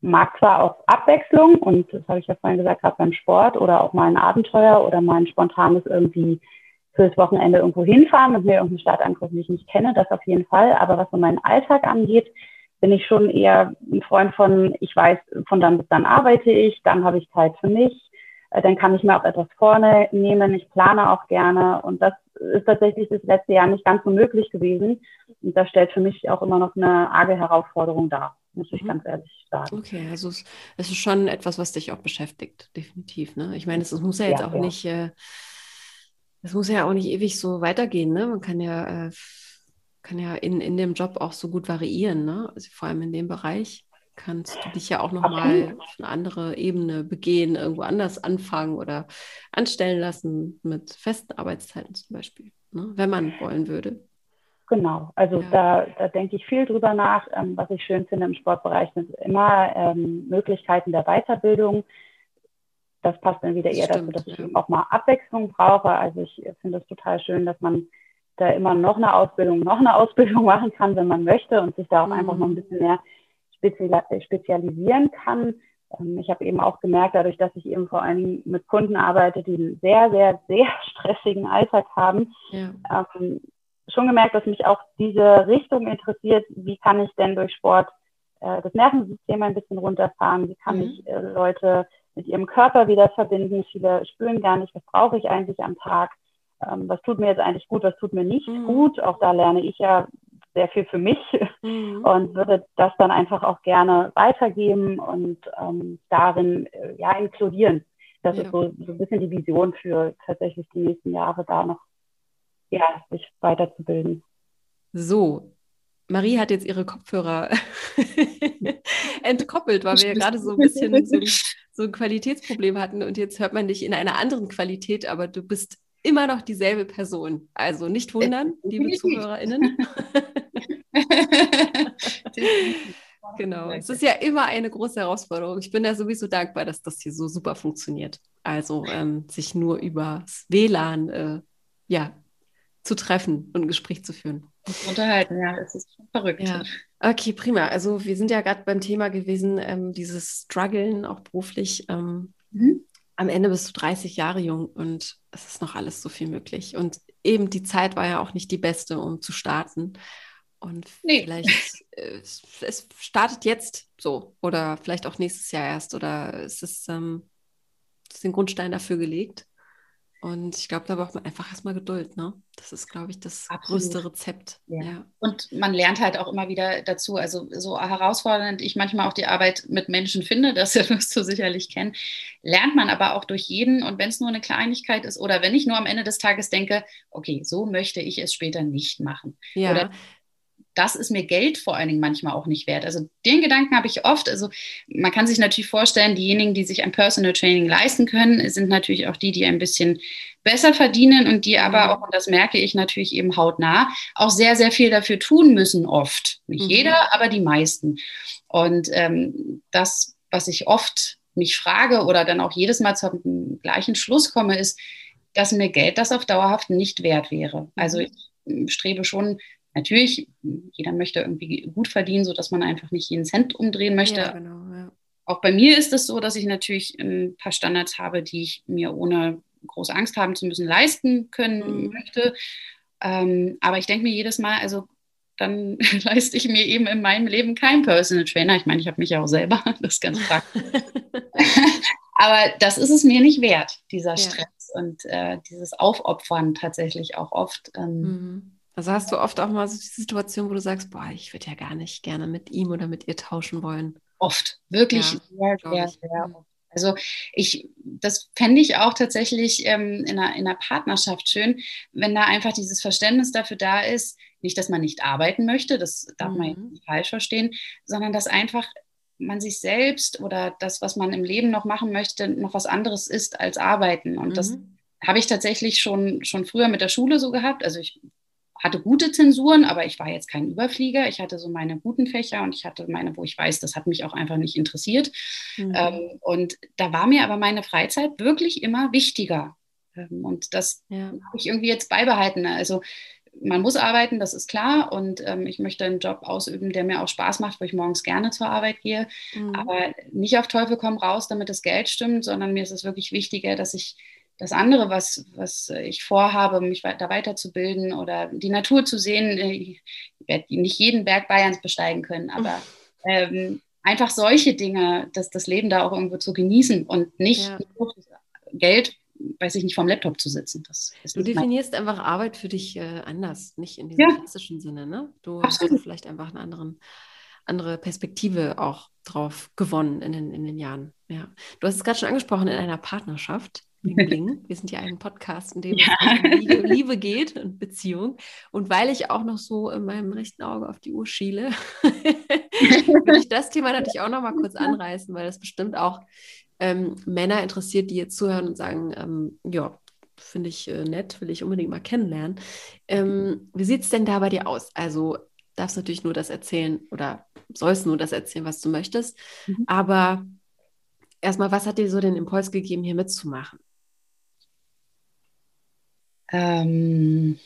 mag zwar auch Abwechslung und das habe ich ja vorhin gesagt, gerade beim Sport oder auch mal ein Abenteuer oder mal ein spontanes irgendwie fürs Wochenende irgendwo hinfahren und mir irgendeine Stadt angucken, die ich nicht kenne, das auf jeden Fall. Aber was so meinen Alltag angeht, bin ich schon eher ein Freund von, ich weiß, von dann bis dann arbeite ich, dann habe ich Zeit für mich, äh, dann kann ich mir auch etwas vornehmen. Ich plane auch gerne. Und das ist tatsächlich das letzte Jahr nicht ganz so möglich gewesen. Und das stellt für mich auch immer noch eine arge Herausforderung dar, muss ich mhm. ganz ehrlich sagen. Okay, also es, es, ist schon etwas, was dich auch beschäftigt, definitiv. Ne? Ich meine, es, es muss ja jetzt ja, auch ja. nicht, äh, es muss ja auch nicht ewig so weitergehen. Ne? Man kann ja, äh, kann ja in, in dem Job auch so gut variieren, ne? also vor allem in dem Bereich kannst du dich ja auch nochmal auf eine andere Ebene begehen, irgendwo anders anfangen oder anstellen lassen mit festen Arbeitszeiten zum Beispiel, ne? wenn man wollen würde. Genau, also ja. da, da denke ich viel drüber nach. Ähm, was ich schön finde im Sportbereich sind immer ähm, Möglichkeiten der Weiterbildung. Das passt dann wieder eher Stimmt, dazu, dass ja. ich auch mal Abwechslung brauche. Also ich finde es total schön, dass man da immer noch eine Ausbildung, noch eine Ausbildung *laughs* machen kann, wenn man möchte und sich da auch mhm. einfach noch ein bisschen mehr spezialisieren kann. Ähm, ich habe eben auch gemerkt, dadurch, dass ich eben vor allem mit Kunden arbeite, die einen sehr, sehr, sehr *laughs* stressigen Alltag haben, ja. ähm, schon gemerkt, dass mich auch diese Richtung interessiert. Wie kann ich denn durch Sport äh, das Nervensystem ein bisschen runterfahren? Wie kann mhm. ich äh, Leute mit ihrem Körper wieder verbinden? Viele spüren gar nicht, was brauche ich eigentlich am Tag? Ähm, was tut mir jetzt eigentlich gut, was tut mir nicht mhm. gut? Auch da lerne ich ja sehr viel für mich mhm. *laughs* und würde das dann einfach auch gerne weitergeben und ähm, darin äh, ja inkludieren. Das ja. ist so, so ein bisschen die Vision für tatsächlich die nächsten Jahre da noch ja, sich weiterzubilden. So, Marie hat jetzt ihre Kopfhörer *laughs* entkoppelt, weil wir ja gerade so ein bisschen *laughs* so, so, ein Qualitätsproblem hatten und jetzt hört man dich in einer anderen Qualität, aber du bist immer noch dieselbe Person. Also nicht wundern, *laughs* liebe ZuhörerInnen. genau. Es ist ja immer eine große Herausforderung. Ich bin ja sowieso dankbar, dass das hier so super funktioniert. Also ähm, sich nur über WLAN äh, ja, zu treffen und ein Gespräch zu führen. unterhalten. Ja, es ist schon verrückt. Ja. Okay, prima. Also wir sind ja gerade beim Thema gewesen, ähm, dieses Struggeln, auch beruflich. Ähm, mhm. Am Ende bist du 30 Jahre jung und es ist noch alles so viel möglich. Und eben die Zeit war ja auch nicht die beste, um zu starten. Und nee. vielleicht äh, es startet jetzt so oder vielleicht auch nächstes Jahr erst oder ist es ähm, ist den Grundstein dafür gelegt. Und ich glaube, da braucht man einfach erstmal Geduld. Ne? Das ist, glaube ich, das Absolut. größte Rezept. Ja. ja. Und man lernt halt auch immer wieder dazu. Also so herausfordernd ich manchmal auch die Arbeit mit Menschen finde, *laughs* das wirst du sicherlich kennen, lernt man aber auch durch jeden. Und wenn es nur eine Kleinigkeit ist oder wenn ich nur am Ende des Tages denke, okay, so möchte ich es später nicht machen. Ja. Oder das ist mir Geld vor allen Dingen manchmal auch nicht wert. Also den Gedanken habe ich oft. Also man kann sich natürlich vorstellen, diejenigen, die sich ein Personal Training leisten können, sind natürlich auch die, die ein bisschen besser verdienen und die aber mhm. auch, und das merke ich natürlich eben hautnah, auch sehr, sehr viel dafür tun müssen oft. Nicht mhm. jeder, aber die meisten. Und ähm, das, was ich oft mich frage oder dann auch jedes Mal zum gleichen Schluss komme, ist, dass mir Geld das auf dauerhaft nicht wert wäre. Also mhm. ich strebe schon Natürlich, jeder möchte irgendwie gut verdienen, sodass man einfach nicht jeden Cent umdrehen möchte. Ja, genau, ja. Auch bei mir ist es so, dass ich natürlich ein paar Standards habe, die ich mir ohne große Angst haben zu müssen leisten können mhm. möchte. Ähm, aber ich denke mir jedes Mal, also dann *laughs* leiste ich mir eben in meinem Leben keinen Personal Trainer. Ich meine, ich habe mich ja auch selber, *laughs* das ist ganz praktisch. *laughs* aber das ist es mir nicht wert, dieser Stress ja. und äh, dieses Aufopfern tatsächlich auch oft. Ähm, mhm. Also hast du oft auch mal so die Situation, wo du sagst, boah, ich würde ja gar nicht gerne mit ihm oder mit ihr tauschen wollen. Oft, wirklich ja, sehr, sehr, sehr oft. Also ich, das fände ich auch tatsächlich ähm, in, einer, in einer Partnerschaft schön, wenn da einfach dieses Verständnis dafür da ist, nicht, dass man nicht arbeiten möchte, das darf mhm. man nicht falsch verstehen, sondern dass einfach man sich selbst oder das, was man im Leben noch machen möchte, noch was anderes ist als arbeiten. Und mhm. das habe ich tatsächlich schon, schon früher mit der Schule so gehabt. Also ich hatte gute Zensuren, aber ich war jetzt kein Überflieger. Ich hatte so meine guten Fächer und ich hatte meine, wo ich weiß, das hat mich auch einfach nicht interessiert. Mhm. Ähm, und da war mir aber meine Freizeit wirklich immer wichtiger. Ähm, und das ja. habe ich irgendwie jetzt beibehalten. Also man muss arbeiten, das ist klar. Und ähm, ich möchte einen Job ausüben, der mir auch Spaß macht, wo ich morgens gerne zur Arbeit gehe. Mhm. Aber nicht auf Teufel komm raus, damit das Geld stimmt, sondern mir ist es wirklich wichtiger, dass ich das andere, was, was ich vorhabe, mich da weiterzubilden oder die Natur zu sehen, äh, ich werde nicht jeden Berg Bayerns besteigen können, aber ähm, einfach solche Dinge, dass das Leben da auch irgendwo zu genießen und nicht ja. Geld, weiß ich nicht, vom Laptop zu sitzen. du definierst einfach Arbeit für dich äh, anders, nicht in diesem ja. klassischen Sinne. Ne? Du Absolut. hast vielleicht einfach eine anderen, andere Perspektive auch drauf gewonnen in den, in den Jahren. Ja. Du hast es gerade schon angesprochen, in einer Partnerschaft. Bling. Wir sind ja ein Podcast, in dem ja. es um Liebe geht und Beziehung. Und weil ich auch noch so in meinem rechten Auge auf die Uhr schiele, *laughs* will ich das Thema natürlich auch noch mal kurz anreißen, weil das bestimmt auch ähm, Männer interessiert, die jetzt zuhören und sagen, ähm, ja, finde ich äh, nett, will ich unbedingt mal kennenlernen. Ähm, wie sieht es denn da bei dir aus? Also darfst natürlich nur das erzählen oder sollst nur das erzählen, was du möchtest. Mhm. Aber erstmal, was hat dir so den Impuls gegeben, hier mitzumachen? Ähm,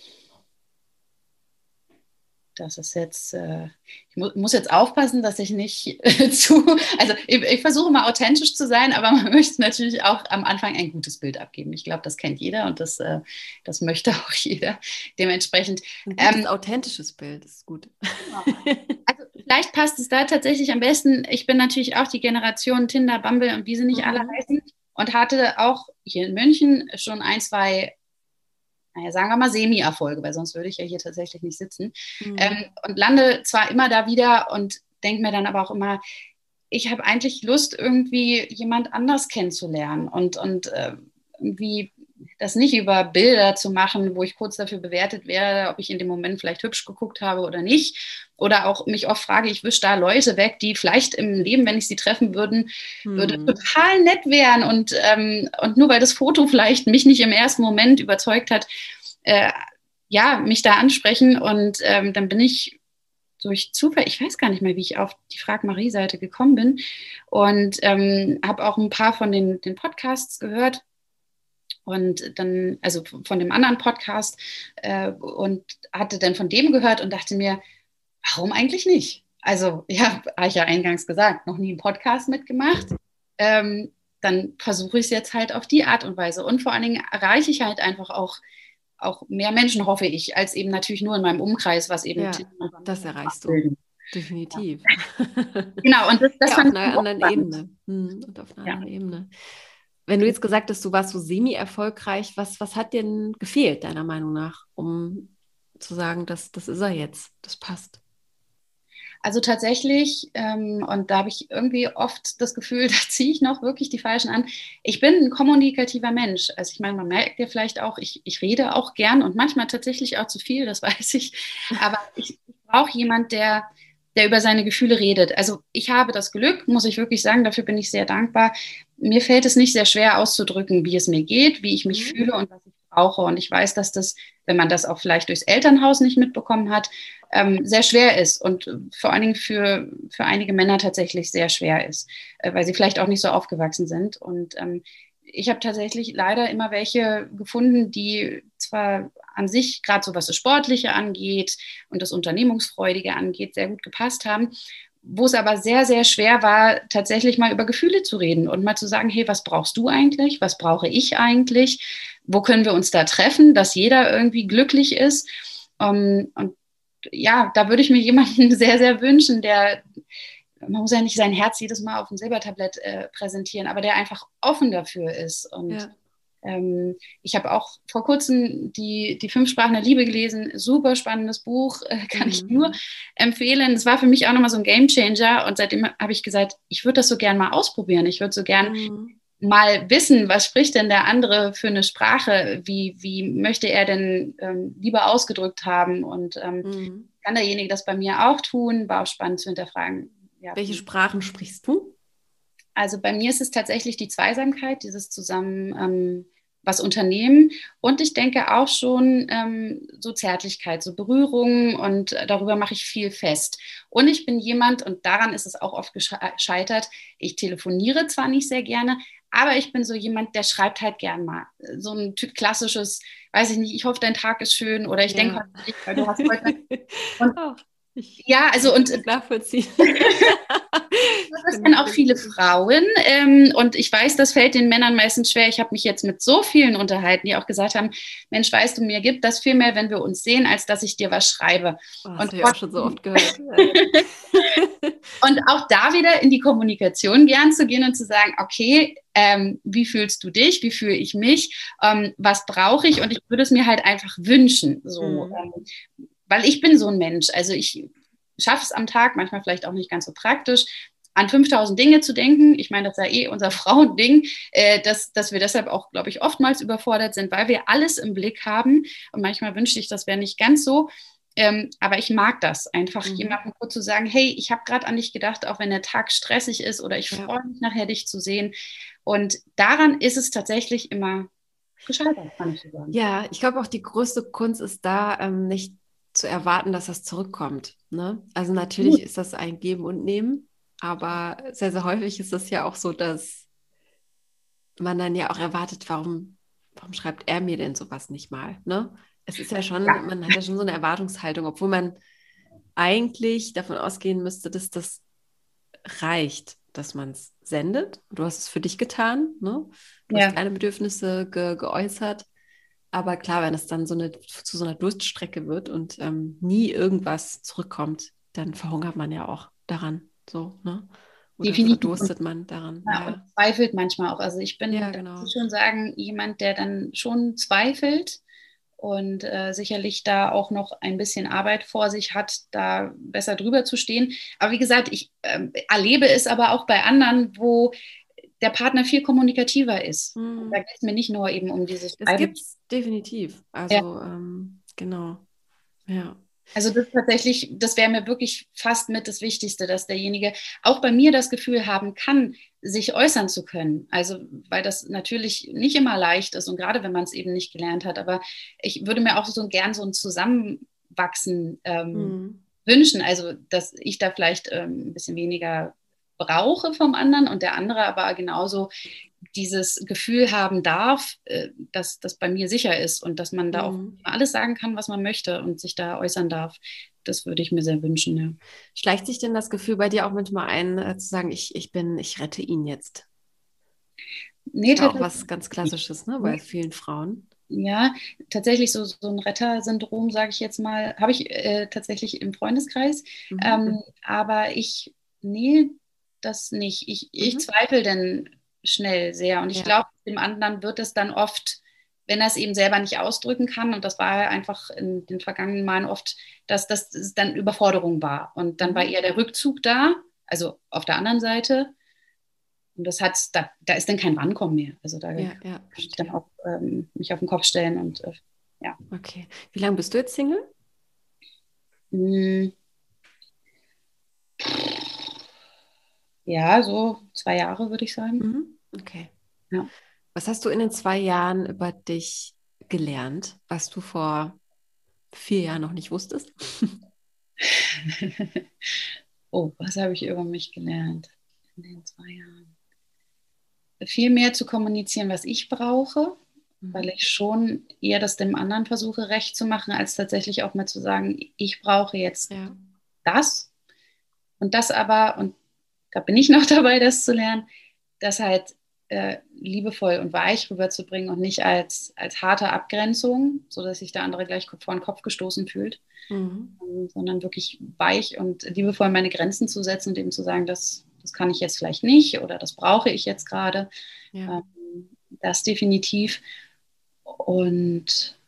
das ist jetzt, äh, ich mu muss jetzt aufpassen, dass ich nicht äh, *laughs* zu, also ich, ich, versuche mal authentisch zu sein, aber man *laughs* möchte natürlich auch am Anfang ein gutes Bild abgeben. Ich glaube, das kennt jeder und das, äh, das möchte *laughs* auch jeder. Dementsprechend. Ein ähm, authentisches Bild ist gut. Also vielleicht passt es da tatsächlich am besten. Ich bin natürlich auch die Generation Tinder, Bumble und wie sie nicht mhm. alle heißen und hatte auch hier in München schon ein, zwei naja, sagen wir mal Semi-Erfolge, weil sonst würde ich ja hier tatsächlich nicht sitzen. Mhm. Ähm, und lande zwar immer da wieder und denke mir dann aber auch immer, ich habe eigentlich Lust, irgendwie jemand anders kennenzulernen und, und äh, irgendwie das nicht über Bilder zu machen, wo ich kurz dafür bewertet werde, ob ich in dem Moment vielleicht hübsch geguckt habe oder nicht. Oder auch mich oft frage, ich wische da Leute weg, die vielleicht im Leben, wenn ich sie treffen würden, hm. würde total nett wären. Und, ähm, und nur weil das Foto vielleicht mich nicht im ersten Moment überzeugt hat, äh, ja, mich da ansprechen. Und ähm, dann bin ich durch Zufall, ich weiß gar nicht mehr, wie ich auf die Frag Marie-Seite gekommen bin und ähm, habe auch ein paar von den, den Podcasts gehört und dann, also von dem anderen Podcast äh, und hatte dann von dem gehört und dachte mir, warum eigentlich nicht? Also, *laughs* ja, habe ich ja eingangs gesagt, noch nie einen Podcast mitgemacht. Ähm, dann versuche ich es jetzt halt auf die Art und Weise. Und vor allen Dingen erreiche ich halt einfach auch, auch mehr Menschen, hoffe ich, als eben natürlich nur in meinem Umkreis, was eben. Ja, das erreichst du. Definitiv. Ja. genau, und das, das ja, auf einer anderen Ebene. Hm, und auf einer ja. anderen Ebene. Wenn du jetzt gesagt hast, du warst so semi-erfolgreich, was, was hat dir denn gefehlt, deiner Meinung nach, um zu sagen, das, das ist er jetzt, das passt? Also tatsächlich, ähm, und da habe ich irgendwie oft das Gefühl, *laughs* da ziehe ich noch wirklich die Falschen an. Ich bin ein kommunikativer Mensch. Also ich meine, man merkt ja vielleicht auch, ich, ich rede auch gern und manchmal tatsächlich auch zu viel, das *laughs* weiß ich. Aber ich, brauche jemanden, der, der über seine Gefühle redet. Also ich habe das Glück, muss ich wirklich sagen, dafür bin ich sehr dankbar. Mir fällt es nicht sehr schwer auszudrücken, wie es mir geht, wie ich mich mhm. fühle und was ich brauche. Und ich weiß, dass das, wenn man das auch vielleicht durchs Elternhaus nicht mitbekommen hat, ähm, sehr schwer ist und vor allen Dingen für, für einige Männer tatsächlich sehr schwer ist, äh, weil sie vielleicht auch nicht so aufgewachsen sind. Und ähm, ich habe tatsächlich leider immer welche gefunden, die zwar an sich, gerade so was das Sportliche angeht und das Unternehmungsfreudige angeht, sehr gut gepasst haben, wo es aber sehr, sehr schwer war, tatsächlich mal über Gefühle zu reden und mal zu sagen, hey, was brauchst du eigentlich? Was brauche ich eigentlich? Wo können wir uns da treffen, dass jeder irgendwie glücklich ist? Ähm, und ja, da würde ich mir jemanden *laughs* sehr, sehr wünschen, der man muss ja nicht sein Herz jedes Mal auf dem Silbertablett äh, präsentieren, aber der einfach offen dafür ist. Und ja. Ähm, ich habe auch vor kurzem die, die Fünf Sprachen der Liebe gelesen. Super spannendes Buch, äh, kann mhm. ich nur empfehlen. Es war für mich auch nochmal so ein Game Changer und seitdem habe ich gesagt, ich würde das so gern mal ausprobieren. Ich würde so gern mhm. mal wissen, was spricht denn der andere für eine Sprache? Wie, wie möchte er denn ähm, lieber ausgedrückt haben? Und ähm, mhm. kann derjenige das bei mir auch tun? War auch spannend zu hinterfragen ja. Welche Sprachen sprichst du? Also bei mir ist es tatsächlich die Zweisamkeit, dieses zusammen ähm, was unternehmen. Und ich denke auch schon ähm, so Zärtlichkeit, so Berührungen und darüber mache ich viel fest. Und ich bin jemand, und daran ist es auch oft gescheitert, ich telefoniere zwar nicht sehr gerne, aber ich bin so jemand, der schreibt halt gern mal. So ein Typ klassisches, weiß ich nicht, ich hoffe, dein Tag ist schön oder ich ja. denke heute nicht, weil du hast heute. *laughs* Und. Ich ja, also und nachvollziehen. *laughs* das sind auch viele Frauen ähm, und ich weiß, das fällt den Männern meistens schwer. Ich habe mich jetzt mit so vielen unterhalten, die auch gesagt haben, Mensch, weißt du, mir gibt das viel mehr, wenn wir uns sehen, als dass ich dir was schreibe. Oh, das und ich auch schon so oft gehört. *laughs* und auch da wieder in die Kommunikation gern zu gehen und zu sagen, okay, ähm, wie fühlst du dich, wie fühle ich mich, ähm, was brauche ich und ich würde es mir halt einfach wünschen. So, mhm. Weil ich bin so ein Mensch. Also ich schaffe es am Tag, manchmal vielleicht auch nicht ganz so praktisch, an 5000 Dinge zu denken. Ich meine, das ist ja eh unser *laughs* Frauending, äh, dass, dass wir deshalb auch, glaube ich, oftmals überfordert sind, weil wir alles im Blick haben. Und manchmal wünschte ich, das wäre nicht ganz so. Ähm, aber ich mag das, einfach mhm. jemandem kurz zu sagen, hey, ich habe gerade an dich gedacht, auch wenn der Tag stressig ist oder ich ja. freue mich nachher, dich zu sehen. Und daran ist es tatsächlich immer gescheitert, kann ich sagen. Ja, ich glaube auch die größte Kunst ist da, ähm, nicht zu erwarten, dass das zurückkommt. Ne? Also natürlich Gut. ist das ein Geben und Nehmen, aber sehr, sehr häufig ist es ja auch so, dass man dann ja auch erwartet, warum, warum schreibt er mir denn sowas nicht mal? Ne? Es ist ja schon, ja. man hat ja schon so eine Erwartungshaltung, obwohl man eigentlich davon ausgehen müsste, dass das reicht, dass man es sendet. Du hast es für dich getan, ne? Du ja. hast deine Bedürfnisse ge geäußert. Aber klar, wenn es dann so eine, zu so einer Durststrecke wird und ähm, nie irgendwas zurückkommt, dann verhungert man ja auch daran. So, ne? Oder Definitiv. verdurstet man daran. Ja, ja. zweifelt manchmal auch. Also ich bin, ja, genau. ich schon sagen, jemand, der dann schon zweifelt und äh, sicherlich da auch noch ein bisschen Arbeit vor sich hat, da besser drüber zu stehen. Aber wie gesagt, ich äh, erlebe es aber auch bei anderen, wo der Partner viel kommunikativer ist. Mhm. Da geht es mir nicht nur eben um dieses. Das gibt es definitiv. Also ja. ähm, genau. Ja. Also das tatsächlich, das wäre mir wirklich fast mit das Wichtigste, dass derjenige auch bei mir das Gefühl haben kann, sich äußern zu können. Also weil das natürlich nicht immer leicht ist und gerade wenn man es eben nicht gelernt hat. Aber ich würde mir auch so gern so ein Zusammenwachsen ähm, mhm. wünschen. Also dass ich da vielleicht ähm, ein bisschen weniger brauche vom anderen und der andere aber genauso dieses Gefühl haben darf, äh, dass das bei mir sicher ist und dass man da mhm. auch alles sagen kann, was man möchte und sich da äußern darf. Das würde ich mir sehr wünschen, ja. Schleicht sich denn das Gefühl bei dir auch manchmal ein, äh, zu sagen, ich, ich bin, ich rette ihn jetzt? Nee, ja, auch was ganz Klassisches, ne, bei vielen Frauen. Ja, tatsächlich so, so ein Rettersyndrom, sage ich jetzt mal, habe ich äh, tatsächlich im Freundeskreis. Mhm. Ähm, aber ich, nee, das nicht. Ich, mhm. ich zweifle denn schnell sehr. Und ich ja. glaube, dem anderen wird es dann oft, wenn er es eben selber nicht ausdrücken kann, und das war einfach in den vergangenen Malen oft, dass das dann Überforderung war. Und dann war mhm. eher der Rückzug da, also auf der anderen Seite. Und das hat, da, da ist dann kein Rankommen mehr. Also da ja, ja, kann ich dann auch ähm, mich auf den Kopf stellen und äh, ja. Okay. Wie lange bist du jetzt Single? Hm. Ja, so zwei Jahre würde ich sagen. Mhm. Okay. Ja. Was hast du in den zwei Jahren über dich gelernt, was du vor vier Jahren noch nicht wusstest? *laughs* oh, was habe ich über mich gelernt in den zwei Jahren? viel mehr zu kommunizieren, was ich brauche, mhm. weil ich schon eher das dem anderen versuche, recht zu machen, als tatsächlich auch mal zu sagen, ich brauche jetzt ja. das und das aber, und da bin ich *laughs* noch dabei, das zu lernen, das halt äh, liebevoll und weich rüberzubringen und nicht als, als harte Abgrenzung, sodass sich der andere gleich vor den Kopf gestoßen fühlt, mhm. ähm, sondern wirklich weich und liebevoll meine Grenzen zu setzen und eben zu sagen, das das kann ich jetzt vielleicht nicht oder das brauche ich jetzt gerade. Ja. Ähm, das definitiv. Und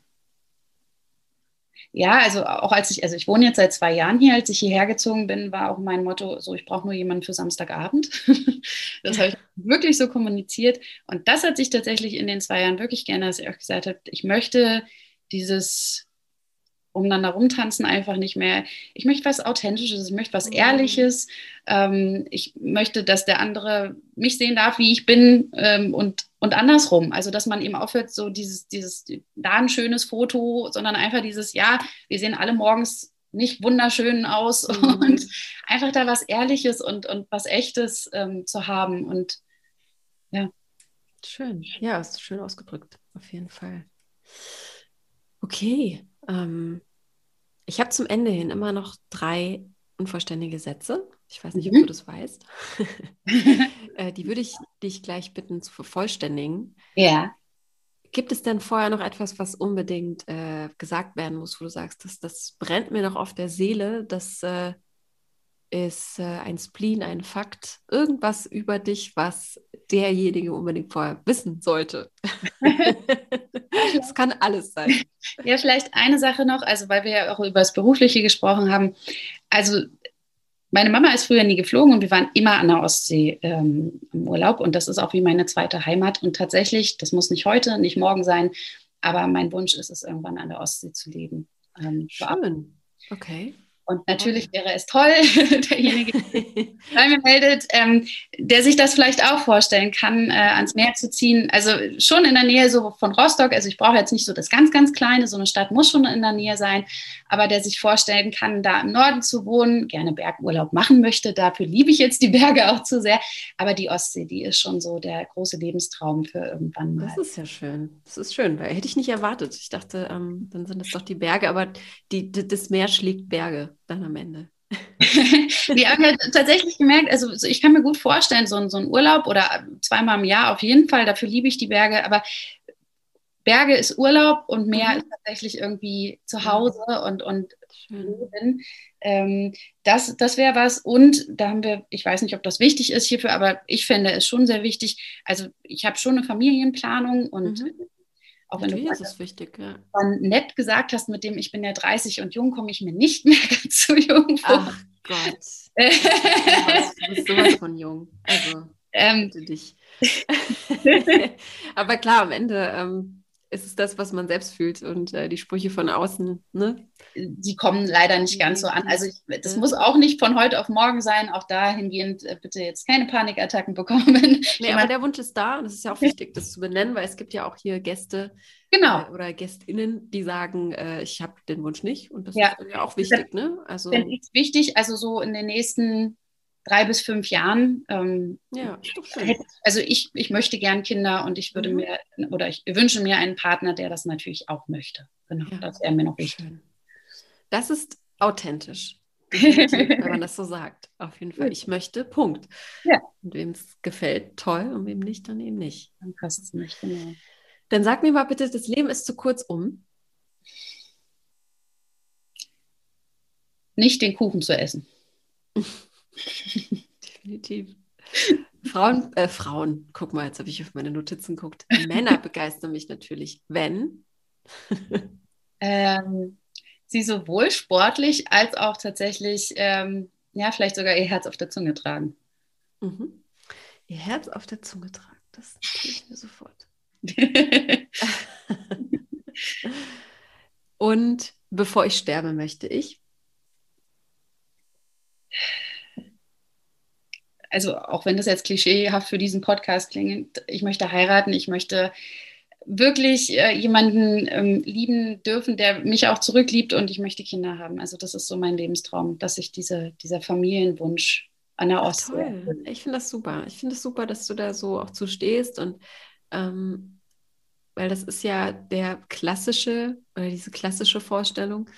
ja, also auch als ich, also ich wohne jetzt seit zwei Jahren hier, als ich hierher gezogen bin, war auch mein Motto, so ich brauche nur jemanden für Samstagabend. *laughs* das habe ich wirklich so kommuniziert. Und das hat sich tatsächlich in den zwei Jahren wirklich geändert, dass ich auch gesagt habe, ich möchte dieses umeinander rumtanzen einfach nicht mehr. Ich möchte was Authentisches, ich möchte was mhm. Ehrliches. Ähm, ich möchte, dass der andere mich sehen darf, wie ich bin ähm, und, und andersrum. Also, dass man eben aufhört, so dieses, dieses, da ein schönes Foto, sondern einfach dieses, ja, wir sehen alle morgens nicht wunderschön aus *laughs* mhm. und einfach da was Ehrliches und, und was Echtes ähm, zu haben. Und ja. Schön. Ja, ist schön ausgedrückt, auf jeden Fall. Okay, ähm, ich habe zum Ende hin immer noch drei unvollständige Sätze. Ich weiß nicht, ob mhm. du das weißt. *laughs* äh, die würde ich dich gleich bitten zu vervollständigen. Ja. Gibt es denn vorher noch etwas, was unbedingt äh, gesagt werden muss, wo du sagst, das, das brennt mir noch auf der Seele, das äh, ist äh, ein Spleen, ein Fakt, irgendwas über dich, was derjenige unbedingt vorher wissen sollte? *laughs* das kann alles sein. Ja, vielleicht eine Sache noch, also weil wir ja auch über das Berufliche gesprochen haben. Also meine Mama ist früher nie geflogen und wir waren immer an der Ostsee ähm, im Urlaub und das ist auch wie meine zweite Heimat. Und tatsächlich, das muss nicht heute, nicht morgen sein, aber mein Wunsch ist es, irgendwann an der Ostsee zu leben. Ähm, Schön. Okay. Und natürlich wäre es toll, *laughs* derjenige, der *laughs* mir meldet, ähm, der sich das vielleicht auch vorstellen kann, äh, ans Meer zu ziehen. Also schon in der Nähe so von Rostock. Also ich brauche jetzt nicht so das ganz, ganz kleine, so eine Stadt muss schon in der Nähe sein, aber der sich vorstellen kann, da im Norden zu wohnen, gerne Bergurlaub machen möchte. Dafür liebe ich jetzt die Berge auch zu sehr. Aber die Ostsee, die ist schon so der große Lebenstraum für irgendwann mal. Das ist ja schön. Das ist schön, weil hätte ich nicht erwartet. Ich dachte, ähm, dann sind es doch die Berge, aber die, das Meer schlägt Berge dann am Ende? *laughs* Wir haben ja tatsächlich gemerkt, also ich kann mir gut vorstellen, so ein, so ein Urlaub oder zweimal im Jahr auf jeden Fall, dafür liebe ich die Berge, aber Berge ist Urlaub und Meer mhm. ist tatsächlich irgendwie zu Hause und, und Leben. Ähm, das das wäre was. Und da haben wir, ich weiß nicht, ob das wichtig ist hierfür, aber ich finde es schon sehr wichtig. Also ich habe schon eine Familienplanung und mhm. Auch wenn Natürlich du ist es wichtig, ja. dann nett gesagt hast, mit dem ich bin ja 30 und jung, komme ich mir nicht *laughs* mehr ganz so jung vor. Ach Gott. du bist sowas von jung. Also, *laughs* ähm, dich. *laughs* Aber klar, am Ende ähm, ist es das, was man selbst fühlt und äh, die Sprüche von außen, ne? Die kommen leider nicht ganz so an. Also ich, das muss auch nicht von heute auf morgen sein. Auch dahingehend äh, bitte jetzt keine Panikattacken bekommen. *laughs* Nee, aber der Wunsch ist da und es ist ja auch wichtig, das zu benennen, weil es gibt ja auch hier Gäste genau. Äh, oder GästInnen, die sagen, äh, ich habe den Wunsch nicht und das ja. ist ja auch wichtig, ne? Also ich wichtig, also so in den nächsten drei bis fünf Jahren. Ähm, ja, also ich, ich möchte gern Kinder und ich würde mhm. mir oder ich wünsche mir einen Partner, der das natürlich auch möchte. Genau, ja. das wäre mir noch wichtig. Das ist authentisch. *laughs* wenn man das so sagt. Auf jeden Fall. Ich möchte, Punkt. Ja. Und wem es gefällt, toll. Und wem nicht, dann eben nicht. Dann passt es nicht, genau. Dann sag mir mal bitte, das Leben ist zu kurz um. Nicht den Kuchen zu essen. *laughs* Definitiv. Frauen, äh, Frauen, guck mal, jetzt habe ich auf meine Notizen geguckt. *laughs* Männer begeistern mich natürlich, wenn. ähm, sie sowohl sportlich als auch tatsächlich, ähm, ja, vielleicht sogar ihr Herz auf der Zunge tragen. Mhm. Ihr Herz auf der Zunge tragen, das ich mir sofort. *laughs* *laughs* Und bevor ich sterbe, möchte ich. Also, auch wenn das jetzt klischeehaft für diesen Podcast klingt, ich möchte heiraten, ich möchte wirklich äh, jemanden ähm, lieben dürfen, der mich auch zurückliebt und ich möchte Kinder haben. Also das ist so mein Lebenstraum, dass ich diese, dieser Familienwunsch an der Ostsee. Toll. Ich finde das super. Ich finde es das super, dass du da so auch zu stehst und ähm, weil das ist ja der klassische oder diese klassische Vorstellung.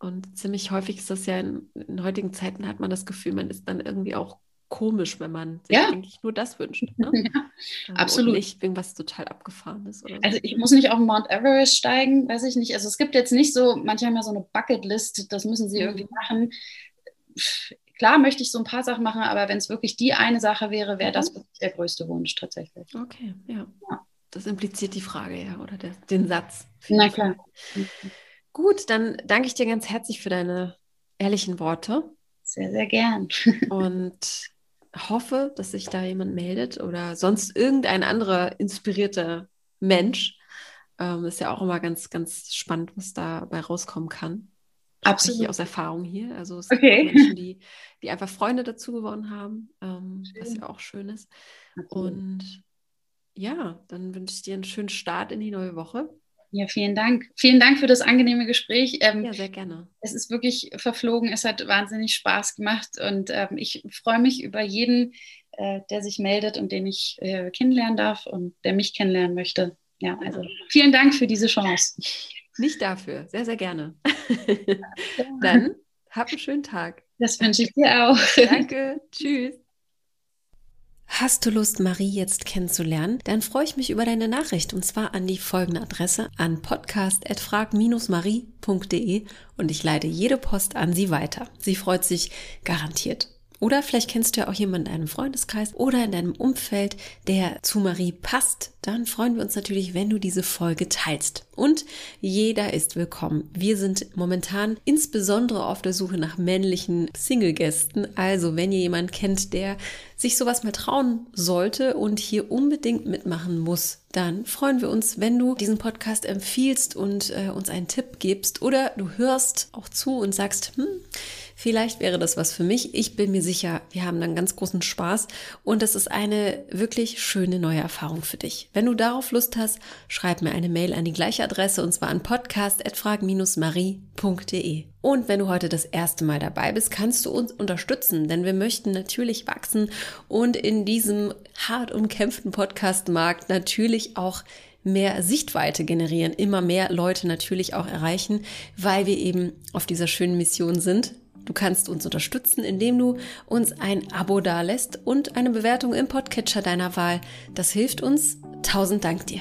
Und ziemlich häufig ist das ja in, in heutigen Zeiten hat man das Gefühl, man ist dann irgendwie auch komisch, wenn man sich ja. eigentlich nur das wünscht. Ne? *laughs* Ja, ähm, absolut. Und nicht irgendwas total abgefahren ist. Oder so. Also ich muss nicht auf Mount Everest steigen, weiß ich nicht. Also es gibt jetzt nicht so, manche haben ja so eine Bucketlist, das müssen sie mhm. irgendwie machen. Klar möchte ich so ein paar Sachen machen, aber wenn es wirklich die eine Sache wäre, wäre das mhm. wirklich der größte Wunsch tatsächlich. Okay, ja. ja. Das impliziert die Frage, ja, oder der, den Satz. Na klar. Gut, dann danke ich dir ganz herzlich für deine ehrlichen Worte. Sehr, sehr gern. *laughs* Und hoffe, dass sich da jemand meldet oder sonst irgendein anderer inspirierter Mensch. Ähm, ist ja auch immer ganz, ganz spannend, was dabei rauskommen kann. Absolut. aus Erfahrung hier. Also es okay. gibt Menschen, die, *laughs* die einfach Freunde dazu gewonnen haben, ähm, was ja auch schön ist. Absolut. Und ja, dann wünsche ich dir einen schönen Start in die neue Woche. Ja, vielen Dank. Vielen Dank für das angenehme Gespräch. Ähm, ja, sehr gerne. Es ist wirklich verflogen. Es hat wahnsinnig Spaß gemacht und ähm, ich freue mich über jeden, äh, der sich meldet und den ich äh, kennenlernen darf und der mich kennenlernen möchte. Ja, also vielen Dank für diese Chance. Nicht dafür, sehr, sehr gerne. *laughs* Dann hab einen schönen Tag. Das wünsche ich dir auch. Danke. Tschüss. Hast du Lust, Marie jetzt kennenzulernen? Dann freue ich mich über deine Nachricht und zwar an die folgende Adresse an podcast.frag-marie.de und ich leite jede Post an sie weiter. Sie freut sich garantiert. Oder vielleicht kennst du ja auch jemanden in deinem Freundeskreis oder in deinem Umfeld, der zu Marie passt. Dann freuen wir uns natürlich, wenn du diese Folge teilst. Und jeder ist willkommen. Wir sind momentan insbesondere auf der Suche nach männlichen Single-Gästen. Also, wenn ihr jemanden kennt, der sich sowas mal trauen sollte und hier unbedingt mitmachen muss, dann freuen wir uns, wenn du diesen Podcast empfiehlst und äh, uns einen Tipp gibst oder du hörst auch zu und sagst, hm, Vielleicht wäre das was für mich. Ich bin mir sicher, wir haben dann ganz großen Spaß und es ist eine wirklich schöne neue Erfahrung für dich. Wenn du darauf Lust hast, schreib mir eine Mail an die gleiche Adresse und zwar an podcast.frag-marie.de. Und wenn du heute das erste Mal dabei bist, kannst du uns unterstützen, denn wir möchten natürlich wachsen und in diesem hart umkämpften Podcast-Markt natürlich auch mehr Sichtweite generieren, immer mehr Leute natürlich auch erreichen, weil wir eben auf dieser schönen Mission sind, Du kannst uns unterstützen, indem du uns ein Abo dalässt und eine Bewertung im Podcatcher deiner Wahl. Das hilft uns. Tausend Dank dir.